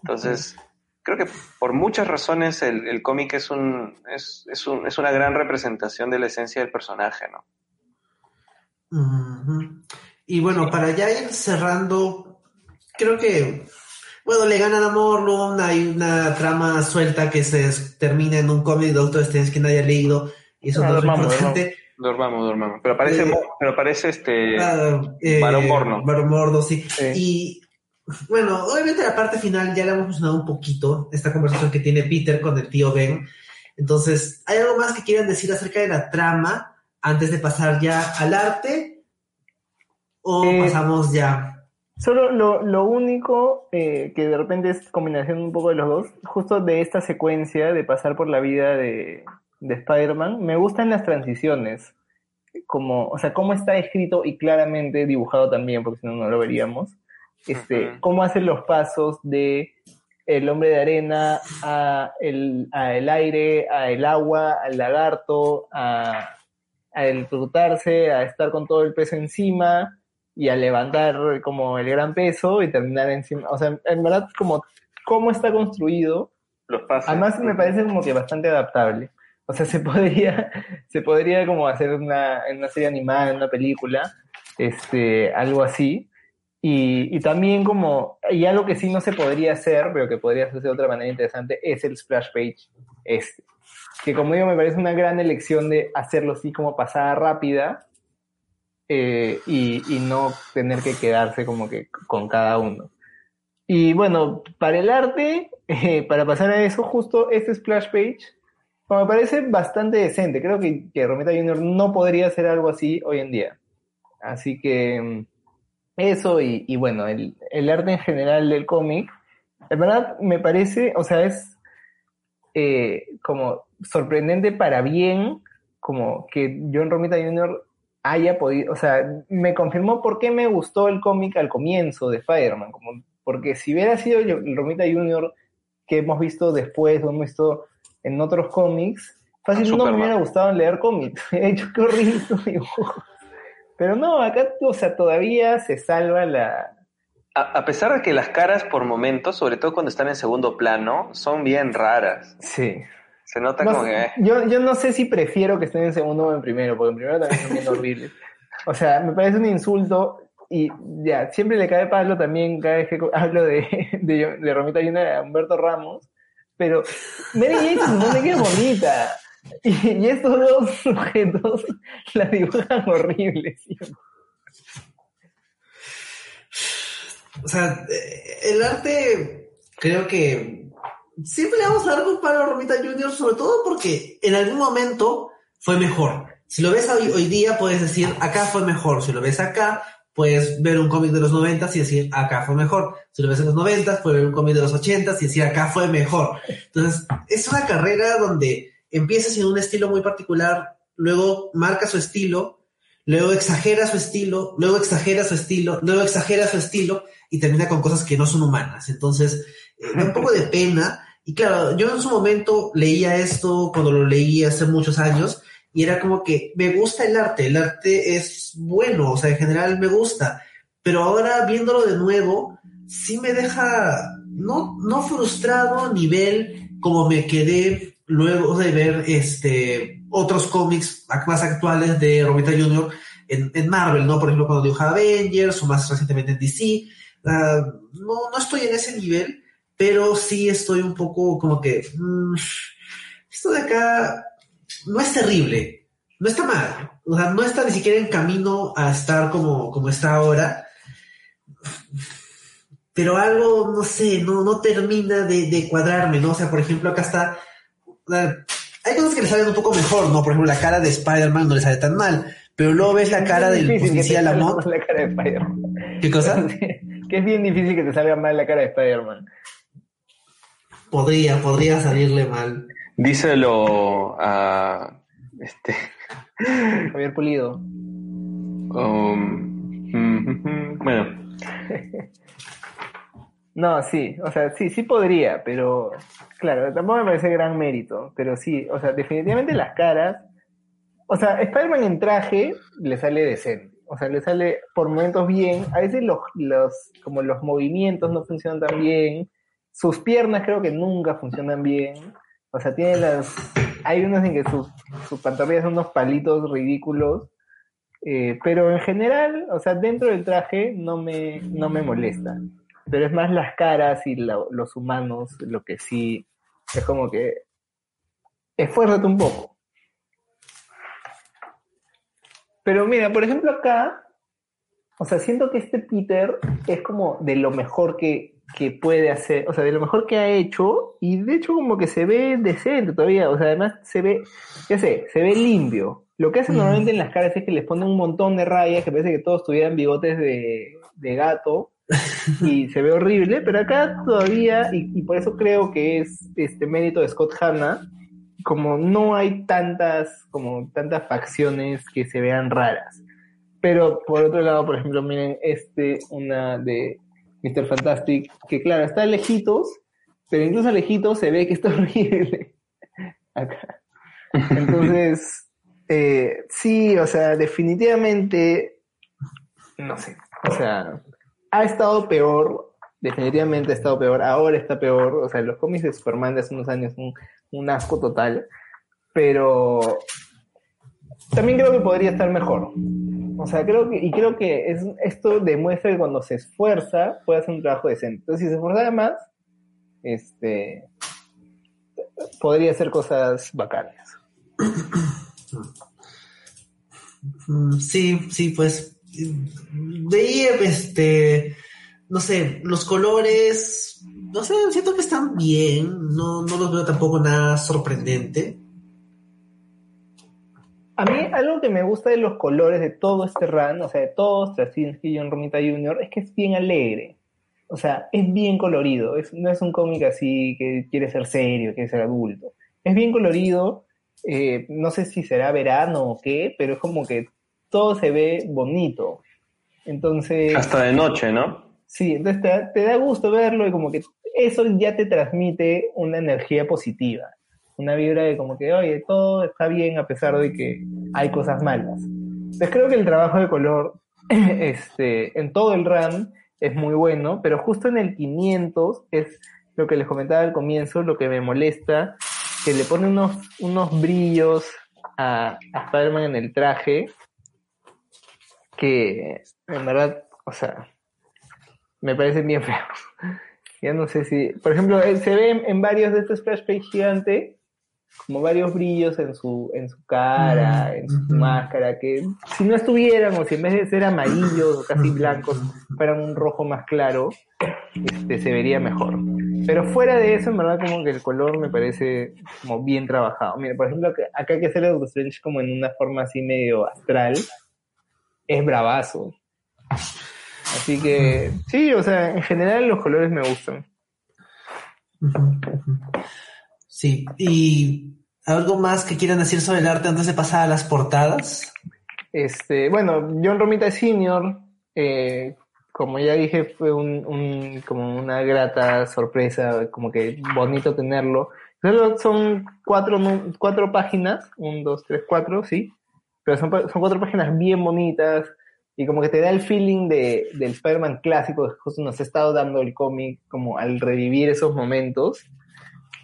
Entonces, creo que por muchas razones el, el cómic es, un, es, es, un- es una gran representación de la esencia del personaje, ¿no? Y bueno, para ya ir cerrando, creo que Bueno, le ganan a Morlun, hay una trama suelta que se termina en un cómic de Doctor Strange que nadie ha leído, y eso Ah, no es dormamos, importante. Dormamos, dormamos. Pero parece, Eh, pero parece este. Ah, eh, Barón Morno. Barón Morno, sí. Sí. Y bueno, obviamente la parte final ya la hemos mencionado un poquito, esta conversación que tiene Peter con el tío Ben. Entonces, ¿hay algo más que quieran decir acerca de la trama antes de pasar ya al arte? ¿O Eh, pasamos ya? Solo lo, lo único eh, que de repente es combinación un poco de los dos, justo de esta secuencia de pasar por la vida de, de Spider-Man, me gustan las transiciones, como, o sea, cómo está escrito y claramente dibujado también, porque si no, no lo veríamos. Este, cómo hacen los pasos de el hombre de arena a el, a el aire, a el agua, al lagarto, a, a electrocutarse, a estar con todo el peso encima y a levantar como el gran peso y terminar encima. O sea, en verdad, como cómo está construido, Los pasos. además me parece como que bastante adaptable. O sea, se podría, *laughs* se podría como hacer una, en una serie animada, en una película, este, algo así. Y, y también como, y algo que sí no se podría hacer, pero que podría hacerse de otra manera interesante, es el splash page este. Que como digo, me parece una gran elección de hacerlo así como pasada rápida eh, y, y no tener que quedarse como que con cada uno. Y bueno, para el arte, *laughs* eh, para pasar a eso, justo este splash page, me parece bastante decente. Creo que, que Romita Jr. no podría hacer algo así hoy en día. Así que mm, eso y, y bueno, el, el arte en general del cómic, en verdad me parece, o sea, es eh, como sorprendente para bien, como que John Romita Jr. haya podido, o sea, me confirmó por qué me gustó el cómic al comienzo de Spider-Man, como, porque si hubiera sido el Romita Jr. que hemos visto después, o hemos visto en otros cómics, fácil no me hubiera gustado leer cómics. *laughs* He dicho, qué horrible. *laughs* Pero no, acá, o sea, todavía se salva la... A, a pesar de que las caras por momentos, sobre todo cuando están en segundo plano, son bien raras. Sí. Se nota No como que. yo, yo no sé si prefiero que estén en segundo o en primero, porque en primero también son bien *laughs* horribles. O sea, me parece un insulto y ya, siempre le cae palo también cada vez que *laughs* hablo de, de, de Romita Junior a Humberto Ramos, pero Mary Jane se supone que es bonita. Y, y estos dos *laughs* sujetos la dibujan horrible siempre. O sea, eh, el arte creo que siempre le vamos a dar un palo a Romita Junior, sobre todo porque en algún momento fue mejor. Si lo ves hoy, hoy día, puedes decir, acá fue mejor. Si lo ves acá, puedes ver un cómic de los 90 y decir, acá fue mejor. Si lo ves en los 90, puedes ver un cómic de los 80 y decir, acá fue mejor. Entonces, es una carrera donde empieza sin un estilo muy particular, luego marca su estilo, luego exagera su estilo, luego exagera su estilo, luego exagera su estilo y termina con cosas que no son humanas. Entonces, eh, da un poco de pena. Y claro, yo en su momento leía esto cuando lo leí hace muchos años y era como que me gusta el arte, el arte es bueno, o sea, en general me gusta, pero ahora viéndolo de nuevo, sí me deja, no, no frustrado a nivel como me quedé luego de ver este otros cómics más actuales de Romita Jr. En, en Marvel, ¿no? Por ejemplo, cuando dibujaba Avengers o más recientemente en DC. Uh, no, no estoy en ese nivel, pero sí estoy un poco como que mmm, esto de acá no es terrible, no está mal, o sea, no está ni siquiera en camino a estar como, como está ahora, pero algo, no sé, no, no termina de, de cuadrarme, ¿no? O sea, por ejemplo, acá está, uh, hay cosas que le salen un poco mejor, ¿no? Por ejemplo, la cara de Spider-Man no le sale tan mal, pero luego ves la cara del oficial Lamont. La cara de Spider-Man. ¿Qué cosa? *laughs* que es bien difícil que te salga mal la cara de Spider-Man. Podría, podría salirle mal. Díselo a este Javier Pulido. Um, bueno. No, sí, o sea, sí, sí podría, pero claro, tampoco me parece gran mérito, pero sí, o sea, definitivamente las caras, o sea, Spider-Man en traje le sale decente, o sea, le sale por momentos bien, a veces los, los, como los movimientos no funcionan tan bien, sus piernas creo que nunca funcionan bien, o sea, tiene las, hay unos en que sus, sus pantorrillas son unos palitos ridículos, eh, pero en general, o sea, dentro del traje no me, no me molesta. pero es más las caras y los humanos lo que sí es como que esfuérzate un poco. Pero mira, por ejemplo acá, o sea, siento que este Peter es como de lo mejor que, que puede hacer, o sea, de lo mejor que ha hecho, y de hecho como que se ve decente todavía, o sea, además se ve, ya sé, se ve limpio. Lo que hacen normalmente en las caras es que les ponen un montón de rayas, que parece que todos tuvieran bigotes de, de gato, *laughs* y se ve horrible, pero acá todavía, y, y por eso creo que es este mérito de Scott Hanna, como no hay tantas, como tantas facciones que se vean raras. Pero por otro lado, por ejemplo, miren este, una de Mr. Fantastic, que claro, está lejitos, pero incluso lejitos se ve que está *laughs* horrible. Acá. Entonces, *laughs* eh, sí, o sea, definitivamente, no sé, o sea, ha estado peor, definitivamente ha estado peor, ahora está peor, o sea, los cómics de Superman de hace unos años un, un asco total, pero también creo que podría estar mejor. O sea, creo que, y creo que es, esto demuestra que cuando se esfuerza puede hacer un trabajo decente. Entonces, si se esforzara más, este, podría hacer cosas bacanas. Mm, Sí, sí, pues mm, veía, este, no sé, los colores, no sé, siento que están bien, no, no los veo tampoco nada sorprendente. A mí algo que me gusta de los colores de todo este run, o sea, de todos Straczynski y John Romita Jr., es que es bien alegre. O sea, es bien colorido. Es, no es un cómic así que quiere ser serio, quiere ser adulto. Es bien colorido. eh, no sé si será verano o qué, pero es como que todo se ve bonito. Entonces... Hasta de noche, ¿no? Sí, entonces te, da- te da gusto verlo y como que eso ya te transmite una energía positiva, una vibra de como que, oye, todo está bien a pesar de que hay cosas malas. Entonces creo que el trabajo de color *clears throat* este, en todo el run es muy bueno, pero justo en el 500 es lo que les comentaba al comienzo, lo que me molesta, que le pone unos, unos brillos a, a Spider-Man en el traje que en verdad, o sea, me parecen bien feos. *laughs* Ya no sé si, por ejemplo, se ve en, varios de estos splash page como varios brillos en su en su cara, Mm, en su máscara, que si no estuvieran o si en vez de ser amarillos o casi blancos fueran un rojo más claro, este se vería mejor. Pero fuera de eso, en verdad como que el color me parece como bien trabajado. Mira, por ejemplo, acá que hacer el Doctor Strange como en una forma así medio astral. Es bravazo. Así que, sí, o sea, en general los colores me gustan. Sí, y algo más que quieran decir sobre el arte antes de pasar a las portadas. Este, bueno, John Romita Sr., eh, como ya dije, fue un, un- como una grata sorpresa, como que bonito tenerlo. Son cuatro, cuatro páginas, un, dos, tres, cuatro, sí, pero son, son cuatro páginas bien bonitas y como que te da el feeling de, del Spider-Man clásico que justo nos ha estado dando el cómic como al revivir esos momentos.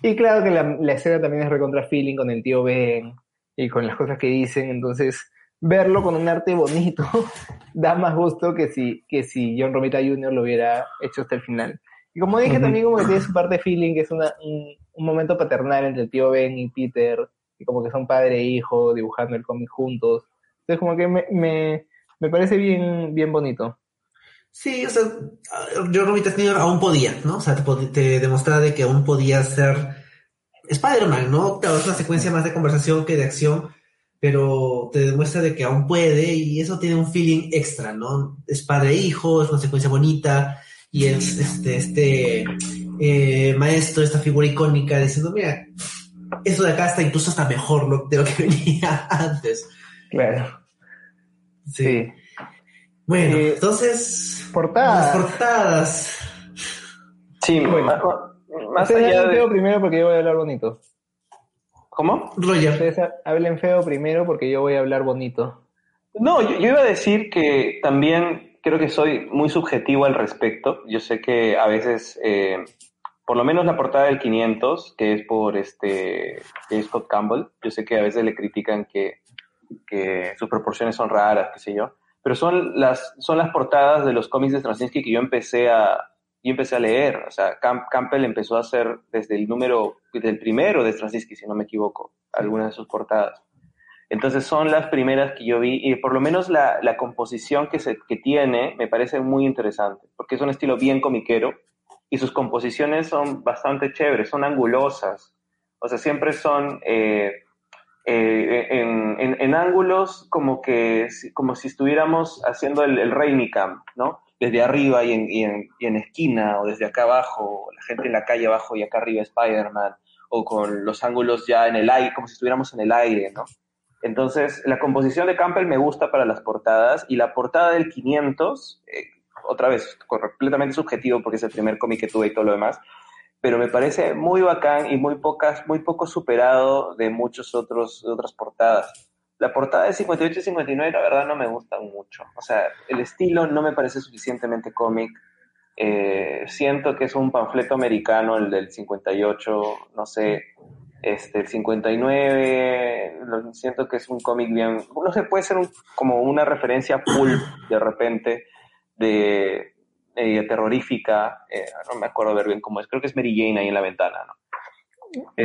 Y claro que la, la escena también es recontra feeling con el tío Ben y con las cosas que dicen, entonces verlo con un arte bonito *laughs* da más gusto que si, que si John Romita Jr. lo hubiera hecho hasta el final. Y como dije, también como que tiene su parte feeling, que es una, un, un momento paternal entre el tío Ben y Peter, y como que son padre e hijo dibujando el cómic juntos. Entonces como que me, me, me parece bien, bien bonito. Sí, o sea, yo Romita Senior aún podía, ¿no? O sea, te, te demostraba de que aún podía ser Spider-Man, ¿no? Claro, es una secuencia más de conversación que de acción, pero te demuestra de que aún puede y eso tiene un feeling extra, ¿no? Es padre e hijo, es una secuencia bonita y es este, este eh, maestro, esta figura icónica diciendo, mira, eso de acá está incluso hasta mejor lo- de lo que *laughs* venía antes. Claro. Sí. Bueno, Eh, entonces, portadas. las portadas. Sí, Bueno. más, más Ustedes allá hablen feo de... primero porque yo voy a hablar bonito. ¿Cómo? Roger. Ustedes ha- hablen feo primero porque yo voy a hablar bonito. No, yo, yo iba a decir que también creo que soy muy subjetivo al respecto. Yo sé que a veces, eh, por lo menos la portada del 500, que es por este que es Scott Campbell, yo sé que a veces le critican que, que sus proporciones son raras, qué sé yo, pero son las, son las portadas de los cómics de Straczynski que yo empecé a, yo empecé a leer, o sea, Campbell empezó a hacer desde el número, desde el primero de Straczynski, si no me equivoco, algunas de sus portadas. Entonces son las primeras que yo vi y por lo menos la, la composición que, se, que tiene me parece muy interesante, porque es un estilo bien comiquero y sus composiciones son bastante chéveres, son angulosas, o sea, siempre son eh, eh, en, ángulos como que como si estuviéramos haciendo el, el Reinicam, ¿no? Desde arriba y en, y, en, y en esquina, o desde acá abajo, la gente en la calle abajo y acá arriba Spider-Man, o con los ángulos ya en el aire, como si estuviéramos en el aire, ¿no? Entonces, la composición de Campbell me gusta para las portadas y la portada del 500, eh, otra vez, completamente subjetivo porque es el primer cómic que tuve y todo lo demás, pero me parece muy bacán y muy pocas, muy poco superado de muchos otros, otras portadas. La portada de 58 y 59, la verdad, no me gustan mucho. O sea, el estilo no me parece suficientemente cómic. Eh, siento que es un panfleto americano, el del 58, no sé este, el 59, siento que es un cómic bien, no sé, puede ser un, como una referencia pulp de repente, de, terrorífica, eh, no me acuerdo ver bien cómo es, creo que es Mary Jane ahí en la ventana, ¿no?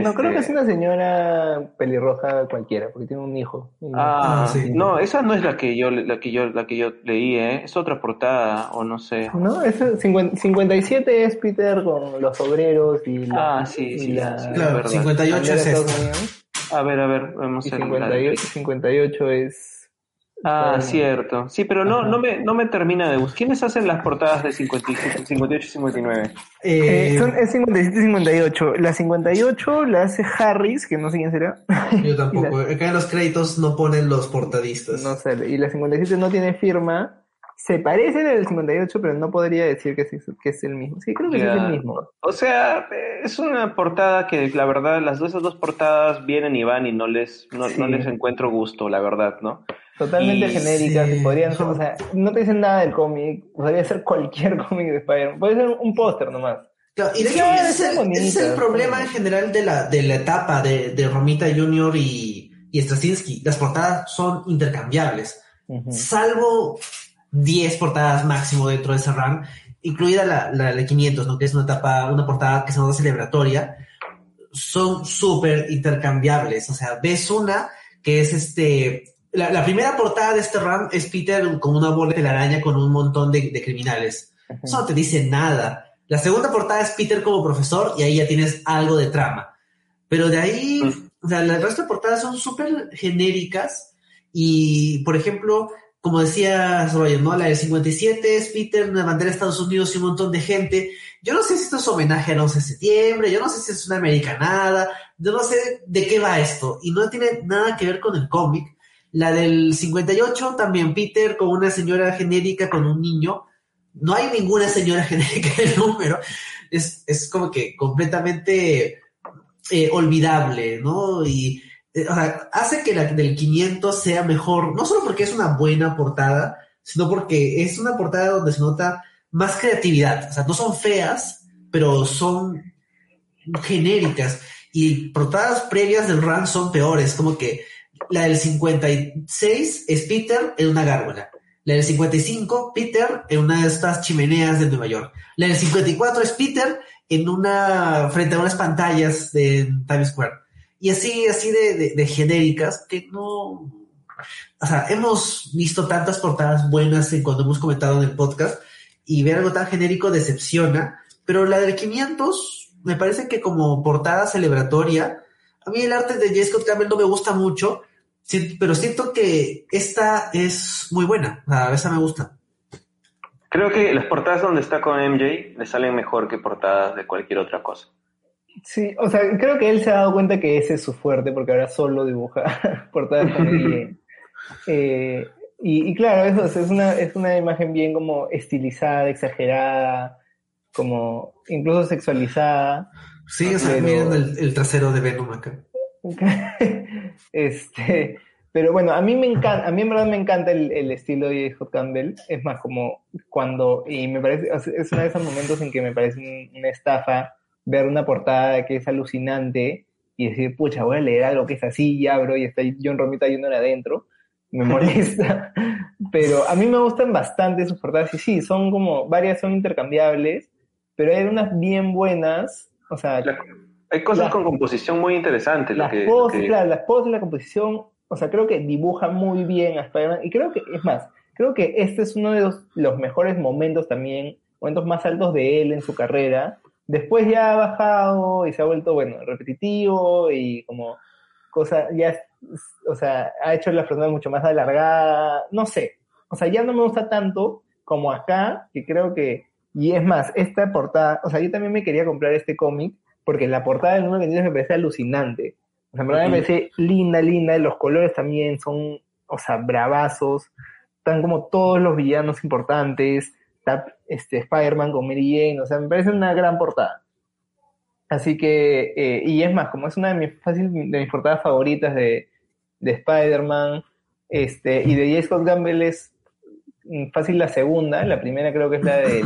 No, creo que es este una señora pelirroja cualquiera, porque tiene un hijo. Ah, sí. No, esa no es la que yo la que yo la que yo leí, ¿eh? Es otra portada o no sé. No, es 57 es Peter con los obreros y la, Ah, sí, sí, la, sí, claro, 58 es esto. A ver, a ver, vamos a ver. 58 es Ah, cierto. Sí, pero no, no, me, no me termina de gustar. ¿Quiénes hacen las portadas de 57, 58 y 59? Eh, son, es 57 y 58. La 58 la hace Harris, que no sé quién será. *laughs* Yo tampoco. Acá en los créditos no ponen los portadistas. No sé. Y la 57 no tiene firma. Se parece al 58, pero no podría decir que es, que es el mismo. Sí, creo que yeah. es el mismo. O sea, es una portada que la verdad, las dos, esas dos portadas vienen y van y no les, no, sí. no les encuentro gusto, la verdad, ¿no? Totalmente y, genéricas, sí. podrían ser, o sea, no te dicen nada del cómic, podría ser *laughs* cualquier cómic de Spider-Man, puede ser un póster nomás. Claro, y de hecho, ese, es el, ese es el problema en general de la, de la etapa de, de Romita Jr. y, y Straczynski. Las portadas son intercambiables, uh -huh. salvo 10 portadas máximo dentro de ese run, incluida la, la de 500, ¿no? que es una etapa, una portada que se llama celebratoria, son súper intercambiables. O sea, ves una que es este la, la, primera portada de este run es Peter con una bola de la araña con un montón de, de criminales. Uh -huh. Eso no te dice nada. La segunda portada es Peter como profesor y ahí ya tienes algo de trama. Pero de ahí, uh -huh. o sea, el resto de portadas son súper genéricas y, por ejemplo, como decía Roger, ¿no? La del 57 es Peter, una bandera de Estados Unidos y un montón de gente. Yo no sé si esto es homenaje al 11 de septiembre, yo no sé si es una americanada, yo no sé de qué va esto. Y no tiene nada que ver con el cómic la del 58 también Peter con una señora genérica con un niño. No hay ninguna señora *laughs* genérica en el número. Es, es como que completamente eh, olvidable, ¿no? Y eh, o sea, hace que la del 500 sea mejor, no solo porque es una buena portada, sino porque es una portada donde se nota más creatividad. O sea, no son feas, pero son genéricas. Y portadas previas del run son peores, como que la del 56 es Peter en una gárgola. La del 55, Peter en una de estas chimeneas de Nueva York. La del 54 es Peter en una, frente a unas pantallas de Times Square. Y así, así de, de, genéricas que no, o sea, hemos visto tantas portadas buenas en cuando hemos comentado en el podcast y ver algo tan genérico decepciona, pero la del 500 me parece que como portada celebratoria, a mí el arte de J. Scott Campbell no me gusta mucho, Sí, pero siento que esta es muy buena. A esa me gusta. Creo que las portadas donde está con MJ le salen mejor que portadas de cualquier otra cosa. Sí, o sea, creo que él se ha dado cuenta que ese es su fuerte porque ahora solo dibuja *laughs* portadas con MJ. *laughs* eh, y, y, claro, eso es una, es una imagen bien como estilizada, exagerada, como incluso sexualizada. Sí, o sea, miren el, el, trasero de Venom acá. *laughs* este, *laughs* pero bueno, a mí me encanta, a mí en verdad me encanta el, el estilo de Scott Campbell. Es más, como cuando, y me parece, es uno de esos momentos en que me parece una estafa ver una portada que es alucinante y decir, pucha, voy a leer algo que es así y abro y está John Romita yendo adentro. Me molesta. *laughs* pero a mí me gustan bastante sus portadas y sí, son como, varias son intercambiables pero hay unas bien buenas, o sea... hay cosas con composición muy interesantes. las que- poses, que- claro, las poses, la composición, o sea, creo que dibuja muy bien a Spider-Man. Y creo que, es más, creo que este es uno de los, los mejores momentos también, momentos más altos de él en su carrera. Después ya ha bajado y se ha vuelto, bueno, repetitivo y como cosa, ya, o sea, ha hecho la persona mucho más alargada, no sé. O sea, ya no me gusta tanto como acá, que creo que, y es más, esta portada, o sea, yo también me quería comprar este cómic, porque la portada del número 23 me parece alucinante. O sea, en verdad me parece linda, linda, los colores también son, o sea, bravazos, están como todos los villanos importantes, está este, Spider-Man con Mary Jane, o sea, me parece una gran portada. Así que, eh, y es más, como es una de mis, fácil, de mis portadas favoritas de, de Spider-Man, este, y de J. Scott Gamble es mm, fácil la segunda, la primera creo que es la del,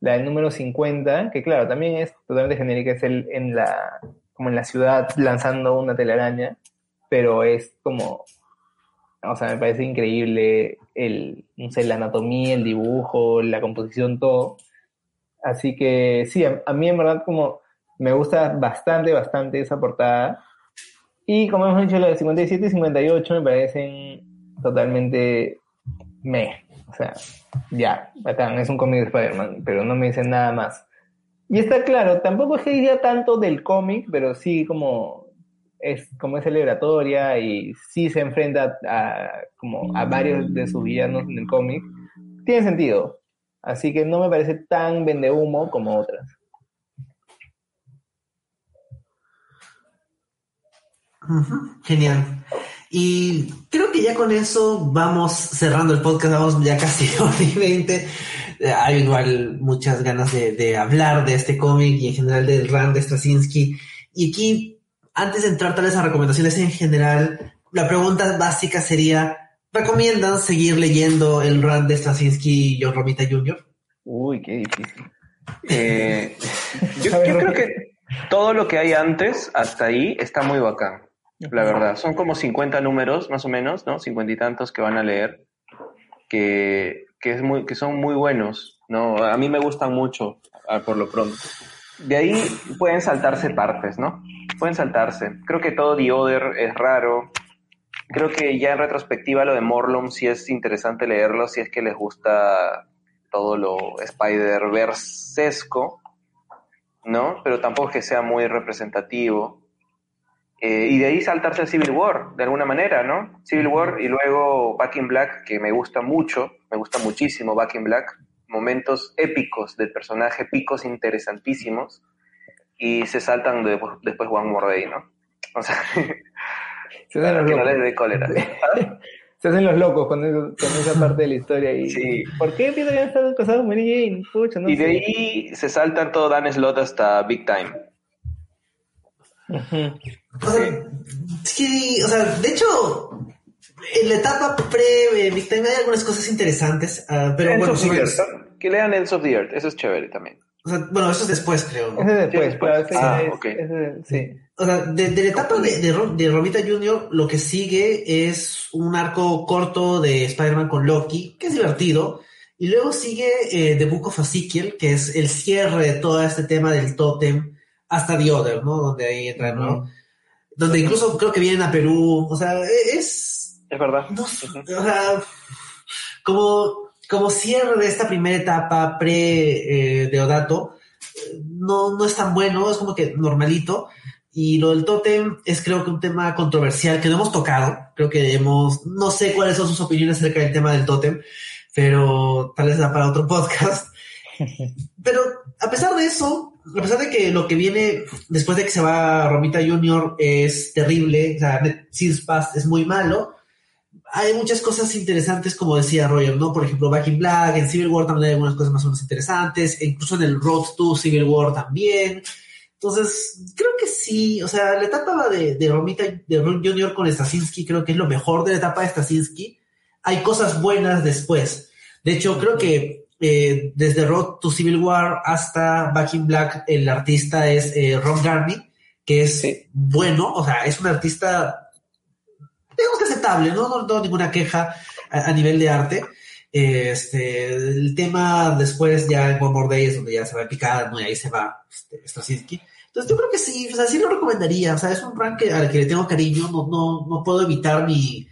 la del número 50, que claro, también es totalmente genérica, es el en la, como en la ciudad lanzando una telaraña, pero es como, o sea, me parece increíble el, no sé, la anatomía, el dibujo, la composición, todo. Así que sí, a, a mí en verdad como me gusta bastante, bastante esa portada. Y como hemos dicho, la de 57 y 58 me parecen totalmente me. O sea, ya, bacán, es un cómic de Spider-Man, pero no me dicen nada más. Y está claro, tampoco es que diría tanto del cómic, pero sí como es como es celebratoria y sí se enfrenta a, como a varios de sus villanos en el cómic. Tiene sentido. Así que no me parece tan vendehumo como otras. Genial. Y creo que ya con eso vamos cerrando el podcast, vamos ya casi a *laughs* hora y 20. Eh, Hay igual muchas ganas de, de hablar de este cómic y en general del run de Straczynski. Y aquí, antes de entrar tal vez a recomendaciones en general, la pregunta básica sería, ¿recomiendan seguir leyendo el run de Straczynski y John Romita Jr.? Uy, qué difícil. *laughs* Eh, yo, yo creo que todo lo que hay antes, hasta ahí, está muy bacán. La verdad, son como 50 números, más o menos, ¿no? 50 y tantos que van a leer, que, que, es muy, que son muy buenos, ¿no? A mí me gustan mucho, por lo pronto. De ahí pueden saltarse partes, ¿no? Pueden saltarse. Creo que todo The Other es raro. Creo que ya en retrospectiva lo de Morlum sí es interesante leerlo, si es que les gusta todo lo Spider-Versesco, ¿no? Pero tampoco que sea muy representativo. Eh, y de ahí saltarse a Civil War, de alguna manera, ¿no? Civil War y luego Back in Black, que me gusta mucho, me gusta muchísimo Back in Black, momentos épicos del personaje, picos interesantísimos, y se saltan de- después More Day, ¿no? O sea, *laughs* Se hacen los que no les locos. dé cólera. *laughs* Se hacen los locos con, eso- con esa parte de la historia. Y, Sí. ¿Por qué Peter ya está casado con Mary Jane? Pucha, no Y de ahí se saltan todo Dan Slot hasta Big Time. Ujú. O sea, sí, o sea, de hecho, en la etapa pre Big Time hay algunas cosas interesantes, ah, pero Ends bueno, of the Earth. Que lean Ends of the Earth, eso es chévere también. o sea, bueno, eso es después, creo. ¿no? Ese es después, después. ese Ah, es- ok. ese- sí. O sea, de, de la etapa de, de, de Romita Jr., lo que sigue es un arco corto de Spider-Man con Loki, que es divertido. Y luego sigue eh, The Book of Ezekiel, que es el cierre de todo este tema del tótem hasta The Other, ¿no? Donde ahí entra, ¿no? Donde incluso creo que vienen a Perú. O sea, e- es. Es verdad. No o sea, como, como cierre de esta primera etapa pre eh, Deodato, eh, no, no es tan bueno, es como que normalito. Y lo del tótem es creo que un tema controversial que no hemos tocado. Creo que hemos, no sé cuáles son sus opiniones acerca del tema del tótem, pero tal vez da para otro podcast. *laughs* Pero a pesar de eso, a pesar de que lo que viene después de que se va Romita Jr. es terrible, o sea, Seals Pass es muy malo, hay muchas cosas interesantes, como decía Roger, ¿no? Por ejemplo, Back in Black, en Civil War también hay algunas cosas más o menos interesantes, e incluso en el Road to Civil War también. Entonces, creo que sí, o sea, la etapa de, de Romita, de Ron Jr. con Straczynski creo que es lo mejor de la etapa de Straczynski. Hay cosas buenas después. De hecho, creo que eh, desde Road to Civil War hasta Back in Black, el artista es eh, Ron Garney, que es Sí. bueno, o sea, es un artista, digamos que aceptable, ¿no? No tengo ninguna queja a, a nivel de arte. Este, el tema después ya en One More Day es donde ya se va a picar, ¿no? Y ahí se va este, Straczynski. Entonces yo creo que sí, o sea, sí lo recomendaría. O sea, es un rank que- al que le tengo cariño, no, no, no puedo evitar mi,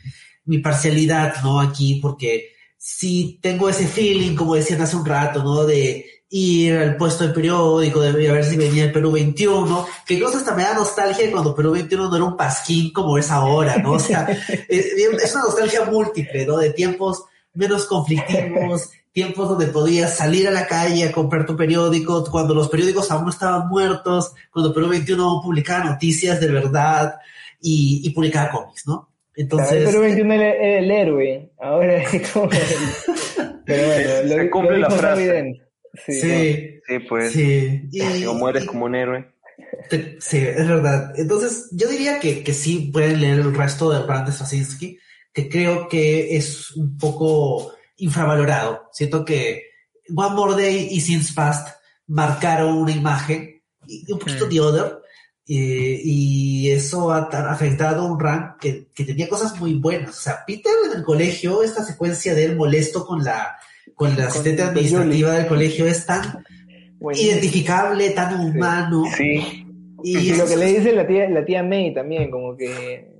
mi parcialidad, ¿no? Aquí, porque sí tengo ese feeling, como decían hace un rato, ¿no? De ir al puesto de periódico, de ver si venía el Perú 21, que incluso hasta me da nostalgia cuando Perú 21 no era un pasquín como es ahora, ¿no? O sea, *laughs* es, es una nostalgia múltiple, ¿no? De tiempos menos conflictivos, tiempos donde podías salir a la calle a comprar tu periódico, cuando los periódicos aún no estaban muertos, cuando Perú 21 publicaba noticias de verdad y, y publicaba cómics, ¿no? Entonces, Pero 21 era, era el héroe, ahora *laughs* es como el- Pero bueno, *laughs* Se lo, cumple lo la frase. Sí, sí, Sí, pues. sí. Si no mueres y- como un héroe. Te- Sí, es verdad. Entonces, yo diría que, que sí pueden leer el resto del brand de Straczynski, que creo que es un poco infravalorado. Siento que One More Day y Since Past marcaron una imagen y un poquito Mm. The Other, eh, y eso ha ta- afectado a un rank que, que tenía cosas muy buenas. O sea, Peter en el colegio, esta secuencia de él molesto con la, con la asistente con administrativa del colegio es tan Buenísimo. identificable, tan humano. Sí. Y Y lo que le dice la tía, la tía May también, como que...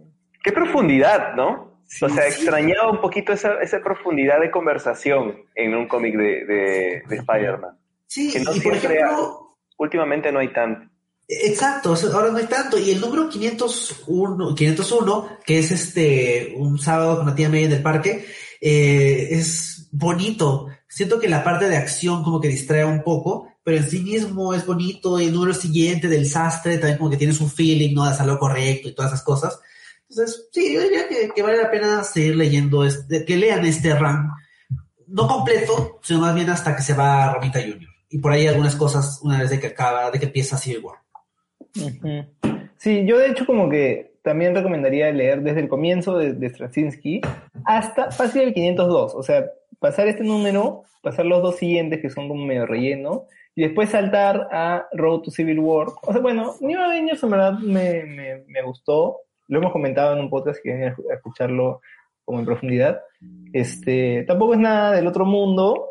Qué profundidad, ¿no? Sí, o sea, sí. extrañaba un poquito esa, esa profundidad de conversación en un cómic de, de, de Spider-Man. Sí, que no y por ejemplo, Últimamente no hay tanto. Exacto, ahora no hay tanto. Y el número 501, 501 que es este un sábado con la tía May en el parque, eh, es bonito. Siento que la parte de acción como que distrae un poco, pero en sí mismo es bonito. Y el número siguiente del sastre también como que tienes un feeling, ¿no? De hacer lo correcto y todas esas cosas. Entonces, sí, yo diría que, vale la pena seguir leyendo, este, que lean este run. No completo, sino más bien hasta que se va Romita Jr. Y por ahí algunas cosas una vez de que acaba, de que empieza Civil War. Sí, yo de hecho como que también recomendaría leer desde el comienzo de, de Straczynski hasta fácil el 502, o sea, pasar este número, pasar los dos siguientes que son como medio relleno, y después saltar a Road to Civil War. O sea, bueno, New Avengers en verdad me, me, me gustó, lo hemos comentado en un podcast que viene a escucharlo como en profundidad. Este, tampoco es nada del otro mundo,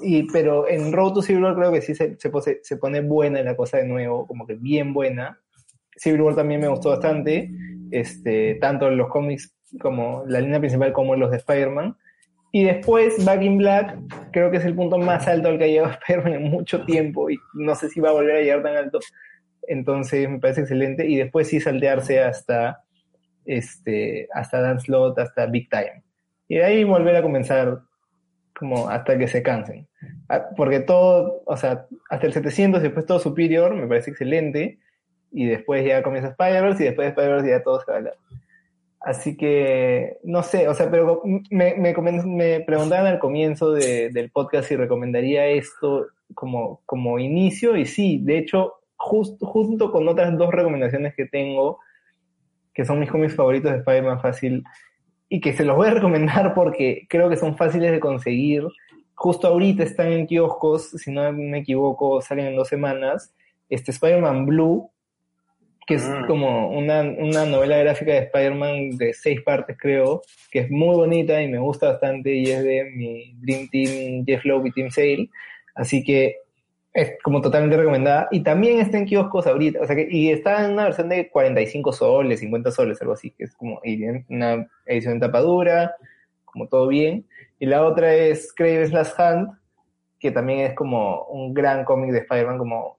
y, pero en Road to War creo que sí se, se, se pone buena la cosa de nuevo, como que bien buena. Civil War también me gustó bastante, este, tanto en los cómics como la línea principal como los de Spider-Man. Y después Back in Black creo que es el punto más alto al que ha llegado *laughs* Spider-Man en mucho tiempo y no sé si va a volver a llegar tan alto. Entonces me parece excelente. Y después sí saltearse hasta, este, hasta Dan Slott, hasta Big Time. Y de ahí volver a comenzar como hasta que se cansen. Ah, Porque todo, o sea, hasta el 700 y después todo Superior me parece excelente. Y después ya comienza Spider-Verse y después de Spider-Verse ya todo se va a. Así que, no sé, o sea, pero me, me, me preguntaban al comienzo de- del podcast si recomendaría esto como, como inicio, y sí, de hecho, just- junto con otras dos recomendaciones que tengo, que son mis cómics favoritos de Spider-Man fácil, y que se los voy a recomendar porque creo que son fáciles de conseguir. Justo ahorita están en kioscos, si no me equivoco, salen en dos semanas. Este Spider-Man Blue, que es Mm. como una, una novela gráfica de Spider-Man de seis partes, creo, que es muy bonita y me gusta bastante y es de mi Dream Team, Jeff Loeb y Team Sale. Así que es como totalmente recomendada. Y también está en kioscos ahorita, o sea que, y está en una versión de 45 soles, 50 soles, algo así, que es como una edición en tapa dura, como todo bien. Y la otra es Kraven's Last Hand, que también es como un gran cómic de Spider-Man, como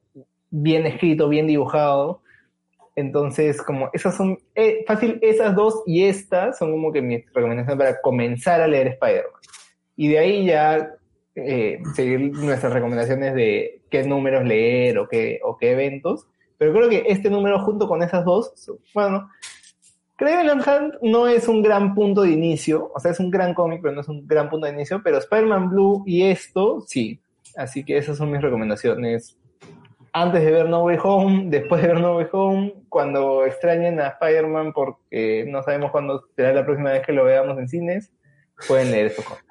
bien escrito, bien dibujado. Entonces, como esas son, eh, fácil, esas dos y estas son como que mis recomendaciones para comenzar a leer Spider-Man. Y de ahí ya eh, seguir nuestras recomendaciones de qué números leer o qué, o qué eventos. Pero creo que este número junto con esas dos, bueno, Craven Hunt no es un gran punto de inicio, o sea, es un gran cómic, pero no es un gran punto de inicio, pero Spider-Man Blue y esto, sí. Así que esas son mis recomendaciones. Antes de ver No Way Home, después de ver No Way Home, cuando extrañen a Spider-Man porque no sabemos cuándo será la próxima vez que lo veamos en cines, pueden leer estos cómics.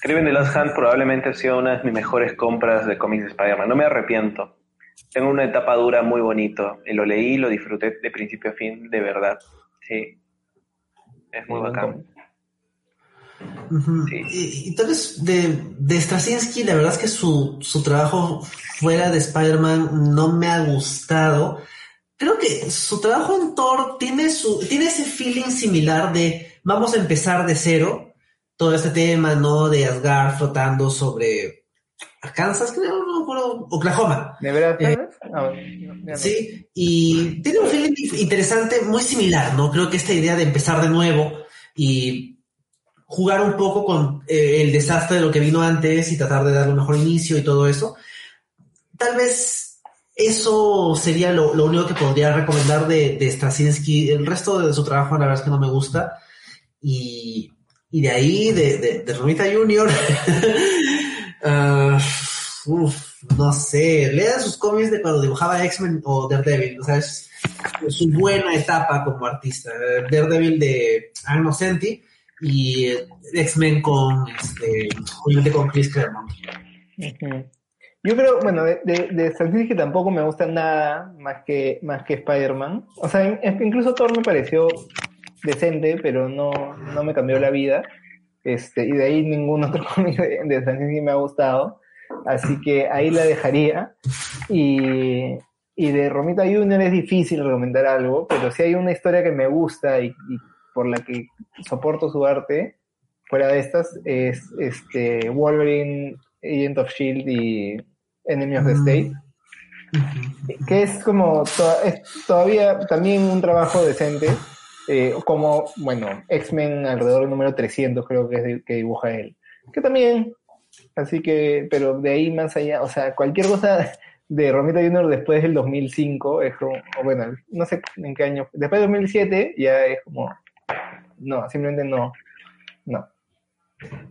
Kraven the Last Hand probablemente ha sido una de mis mejores compras de cómics de Spider-Man. No me arrepiento. Tengo una etapa dura muy bonito. Y lo leí y lo disfruté de principio a fin, de verdad. Sí. Es muy Buen bacán. Sí. Y, y tal vez de, de Straczynski, la verdad es que su, su trabajo fuera de Spider-Man no me ha gustado. Creo que su trabajo en Thor tiene, su, tiene ese feeling similar de vamos a empezar de cero. Todo este tema, ¿no? De Asgard flotando sobre Kansas, creo, no me acuerdo, Oklahoma. ¿De verdad? Eh? Ah, no, ya no. Sí, y tiene un feeling interesante, muy similar, ¿no? Creo que esta idea de empezar de nuevo y jugar un poco con eh, el desastre de lo que vino antes y tratar de darle un mejor inicio y todo eso. Tal vez eso sería lo, lo único que podría recomendar de, de Straczynski. El resto de su trabajo, la verdad es que no me gusta. Y, y de ahí, de, de, de Romita Jr., *laughs* ah, uf, no sé, lean sus cómics de cuando dibujaba X-Men o Daredevil, o sea, es su buena etapa como artista. Daredevil de Arno Senti y X-Men con, este, obviamente con Chris Claremont. Yo creo, bueno, de, de, de Straczynski tampoco me gusta nada más que, más que Spider-Man. O sea, in- incluso Thor me pareció decente, pero no, no me cambió la vida. Este, y de ahí ningún otro *laughs* cómic de, de Straczynski me ha gustado. Así que ahí la dejaría. Y, y de Romita Junior es difícil recomendar algo, pero si hay una historia que me gusta y, y por la que soporto su arte, fuera de estas, es este Wolverine, Agent of Shield y Enemy of the Mm. State, que es como to- es todavía también un trabajo decente, eh, como, bueno, X-Men alrededor del número 300 creo que es de- que dibuja él, que también, así que, pero de ahí más allá, o sea, cualquier cosa de Romita Junior después del 2005 es como, o bueno, no sé en qué año, después del 2007 ya es como, no, simplemente no, no.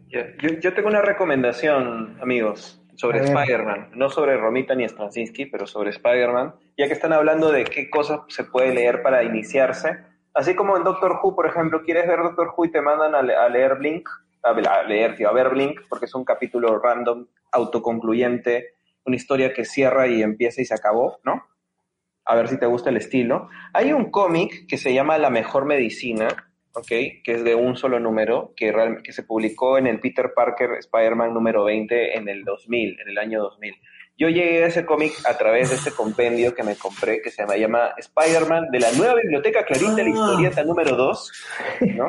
Yo, yo tengo una recomendación, amigos, sobre. Spider-Man. No sobre Romita ni Straczynski, pero sobre Spider-Man. Ya que están hablando de qué cosas se puede leer para iniciarse. Así como en Doctor Who, por ejemplo, quieres ver Doctor Who y te mandan a, le- a leer Blink, a, leer, tío, a ver Blink, porque es un capítulo random, autoconcluyente, una historia que cierra y empieza y se acabó, ¿no? A ver si te gusta el estilo. Hay un cómic que se llama La Mejor Medicina, ¿ok? Que es de un solo número, que, que se publicó en el Peter Parker Spider-Man número 20 en el 2000, en el año 2000. Yo llegué a ese cómic a través de ese compendio que me compré, que se llama, Spider-Man de la nueva biblioteca Clarín de la Ah. historieta número 2, ¿no?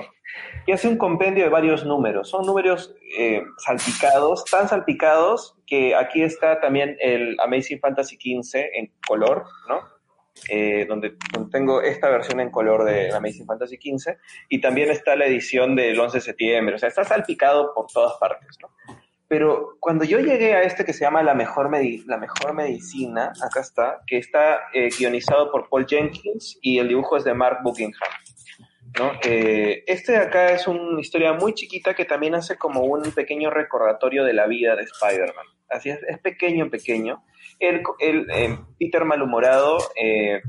Que hace un compendio de varios números. Son números eh, salpicados, tan salpicados que aquí está también el Amazing Fantasy 15 en color, ¿no? eh, donde, donde tengo esta versión en color de Amazing Fantasy 15 y también está la edición del 11 de septiembre, o sea, está salpicado por todas partes, ¿no? Pero cuando yo llegué a este que se llama La Mejor, Medi- la mejor Medicina, acá está, que está eh, guionizado por Paul Jenkins y el dibujo es de Mark Buckingham. ¿no? Eh, este de acá es una historia muy chiquita que también hace como un pequeño recordatorio de la vida de Spider-Man. Así es, es pequeño, pequeño. El, el, eh, Peter malhumorado eh,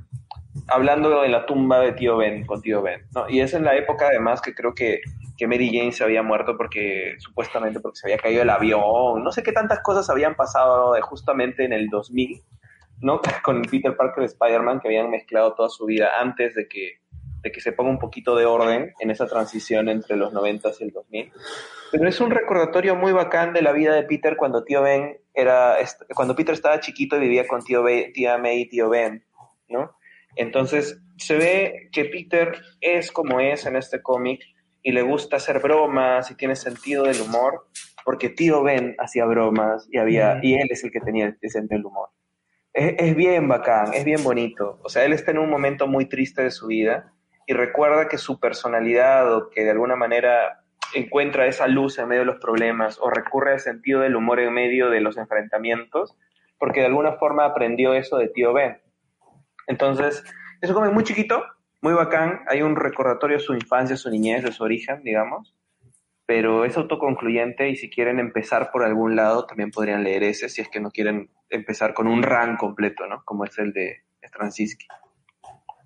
hablando en la tumba de tío Ben, con tío Ben. ¿no? Y es en la época además que creo que, que Mary Jane se había muerto porque supuestamente porque se había caído el avión. No sé qué tantas cosas habían pasado justamente en el 2000, ¿no? *laughs* Con Peter Parker de Spider-Man que habían mezclado toda su vida antes de que de que se ponga un poquito de orden en esa transición entre los 90 y el 2000. Pero es un recordatorio muy bacán de la vida de Peter cuando tío Ben era, cuando Peter estaba chiquito y vivía con tío tía May y tío Ben, ¿no? Entonces se ve que Peter es como es en este cómic y le gusta hacer bromas y tiene sentido del humor porque tío Ben hacía bromas y había y él es el que tenía el sentido del humor. Es, es bien bacán, es bien bonito. O sea, él está en un momento muy triste de su vida y recuerda que su personalidad o que de alguna manera encuentra esa luz en medio de los problemas o recurre al sentido del humor en medio de los enfrentamientos, porque de alguna forma aprendió eso de tío Ben. Entonces, es un cómic muy chiquito, muy bacán, hay un recordatorio de su infancia, su niñez, de su origen, digamos, pero es autoconcluyente y si quieren empezar por algún lado, también podrían leer ese, si es que no quieren empezar con un run completo, ¿no? Como es el de Straczynski.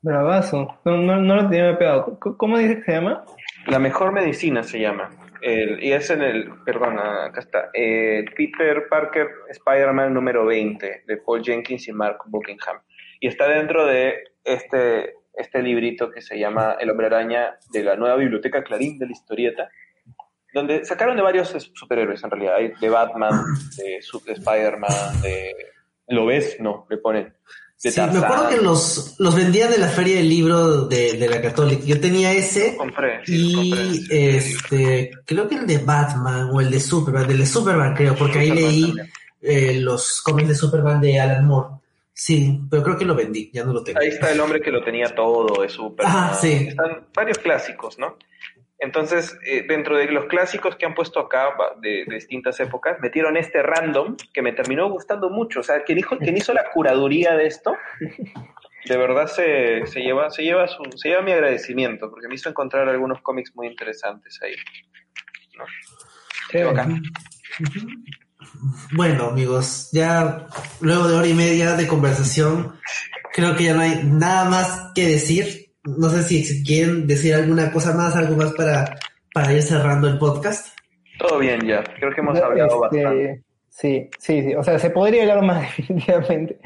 Bravazo. No, no, no lo tenía pegado. ¿Cómo dices que se llama? La mejor medicina se llama. El- y es en el, perdona, acá está. eh, Peter Parker Spider-Man número 20 de Paul Jenkins y Mark Buckingham. Y está dentro de este, este librito que se llama El Hombre Araña de la nueva biblioteca Clarín de la historieta. donde sacaron de varios superhéroes en realidad. De Batman, de, de Spider-Man, de... ¿Lo ves? No, le ponen. De Sí, me acuerdo que los, los vendían de la feria del libro de, de la Católica. Yo tenía ese Compré, sí, lo compré, y sí. este, creo que el de Batman o el de Superman, el de Superman creo, porque ahí leí eh, los cómics de Superman de Alan Moore. Sí, pero creo que lo vendí, ya no lo tengo. Ahí está el hombre que lo tenía todo, de Superman. Ajá, sí. Están varios clásicicos, ¿no? Entonces, eh, dentro de los clásicos que han puesto acá de, de distintas épocas, metieron este random que me terminó gustando mucho. O sea, quien, dijo, quien hizo la curaduría de esto, de verdad se, se lleva, se, lleva su, se lleva mi agradecimiento, porque me hizo encontrar algunos cómics muy interesantes ahí. ¿no? Bacán. Bueno, amigos, ya luego de hora y media de conversación, creo que ya no hay nada más que decir. No sé si quieren decir alguna cosa más, algo más para, para ir cerrando el podcast. Todo bien ya, creo que hemos hablado Este, bastante. Sí, sí, sí. O sea, se podría hablar más *laughs* definitivamente,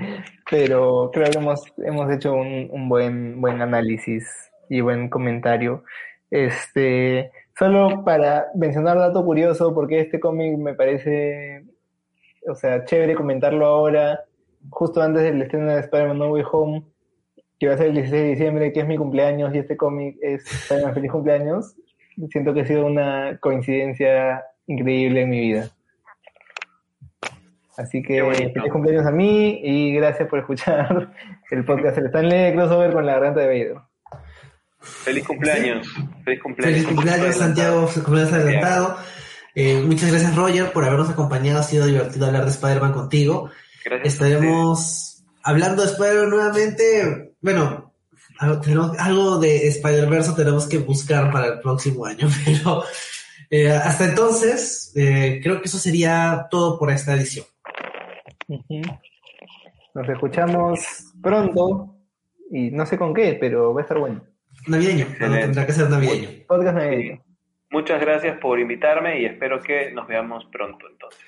pero creo que hemos, hemos hecho un, un buen, buen análisis y buen comentario. Este, solo para mencionar dato curioso, porque este cómic me parece, o sea, chévere comentarlo ahora, justo antes del estreno de Spider-Man No Way Home, que va a ser el 16 de diciembre, que es mi cumpleaños, y este cómic es Spider-Man Feliz Cumpleaños. Siento que ha sido una coincidencia increíble en mi vida. Así que feliz cumpleaños a mí y gracias por escuchar el podcast El Stanley Crossover con la garganta de Vader. Feliz cumpleaños. Feliz cumpleaños. Feliz cumpleaños, Santiago, cumpleaños adelantado. Eh, muchas gracias, Roger, por habernos acompañado. Ha sido divertido hablar de Spider-Man contigo. Gracias. Estaremos hablando de Spider-Man nuevamente. Bueno, algo, tenemos- algo de Spider-Verse tenemos que buscar para el próximo año, *laughs* pero eh, hasta entonces, eh, creo que eso sería todo por esta edición. Nos escuchamos pronto y no sé con qué, pero va a estar bueno. Navideño. Excelente. tendrá que ser navideño. Podcast navideño. Muchas gracias por invitarme y espero que nos veamos pronto entonces.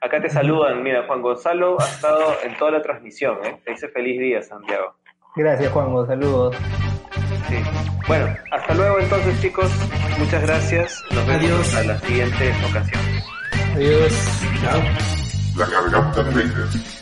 Acá te saludan, mira, Juan Gonzalo ha estado en toda la transmisión, ¿eh? Te dice feliz día, Santiago. Gracias, Juanjo. Saludos. Sí. Bueno, hasta luego entonces, chicos. Muchas gracias. Nos vemos Adiós. a la siguiente ocasión. Adiós. Chao. La garganta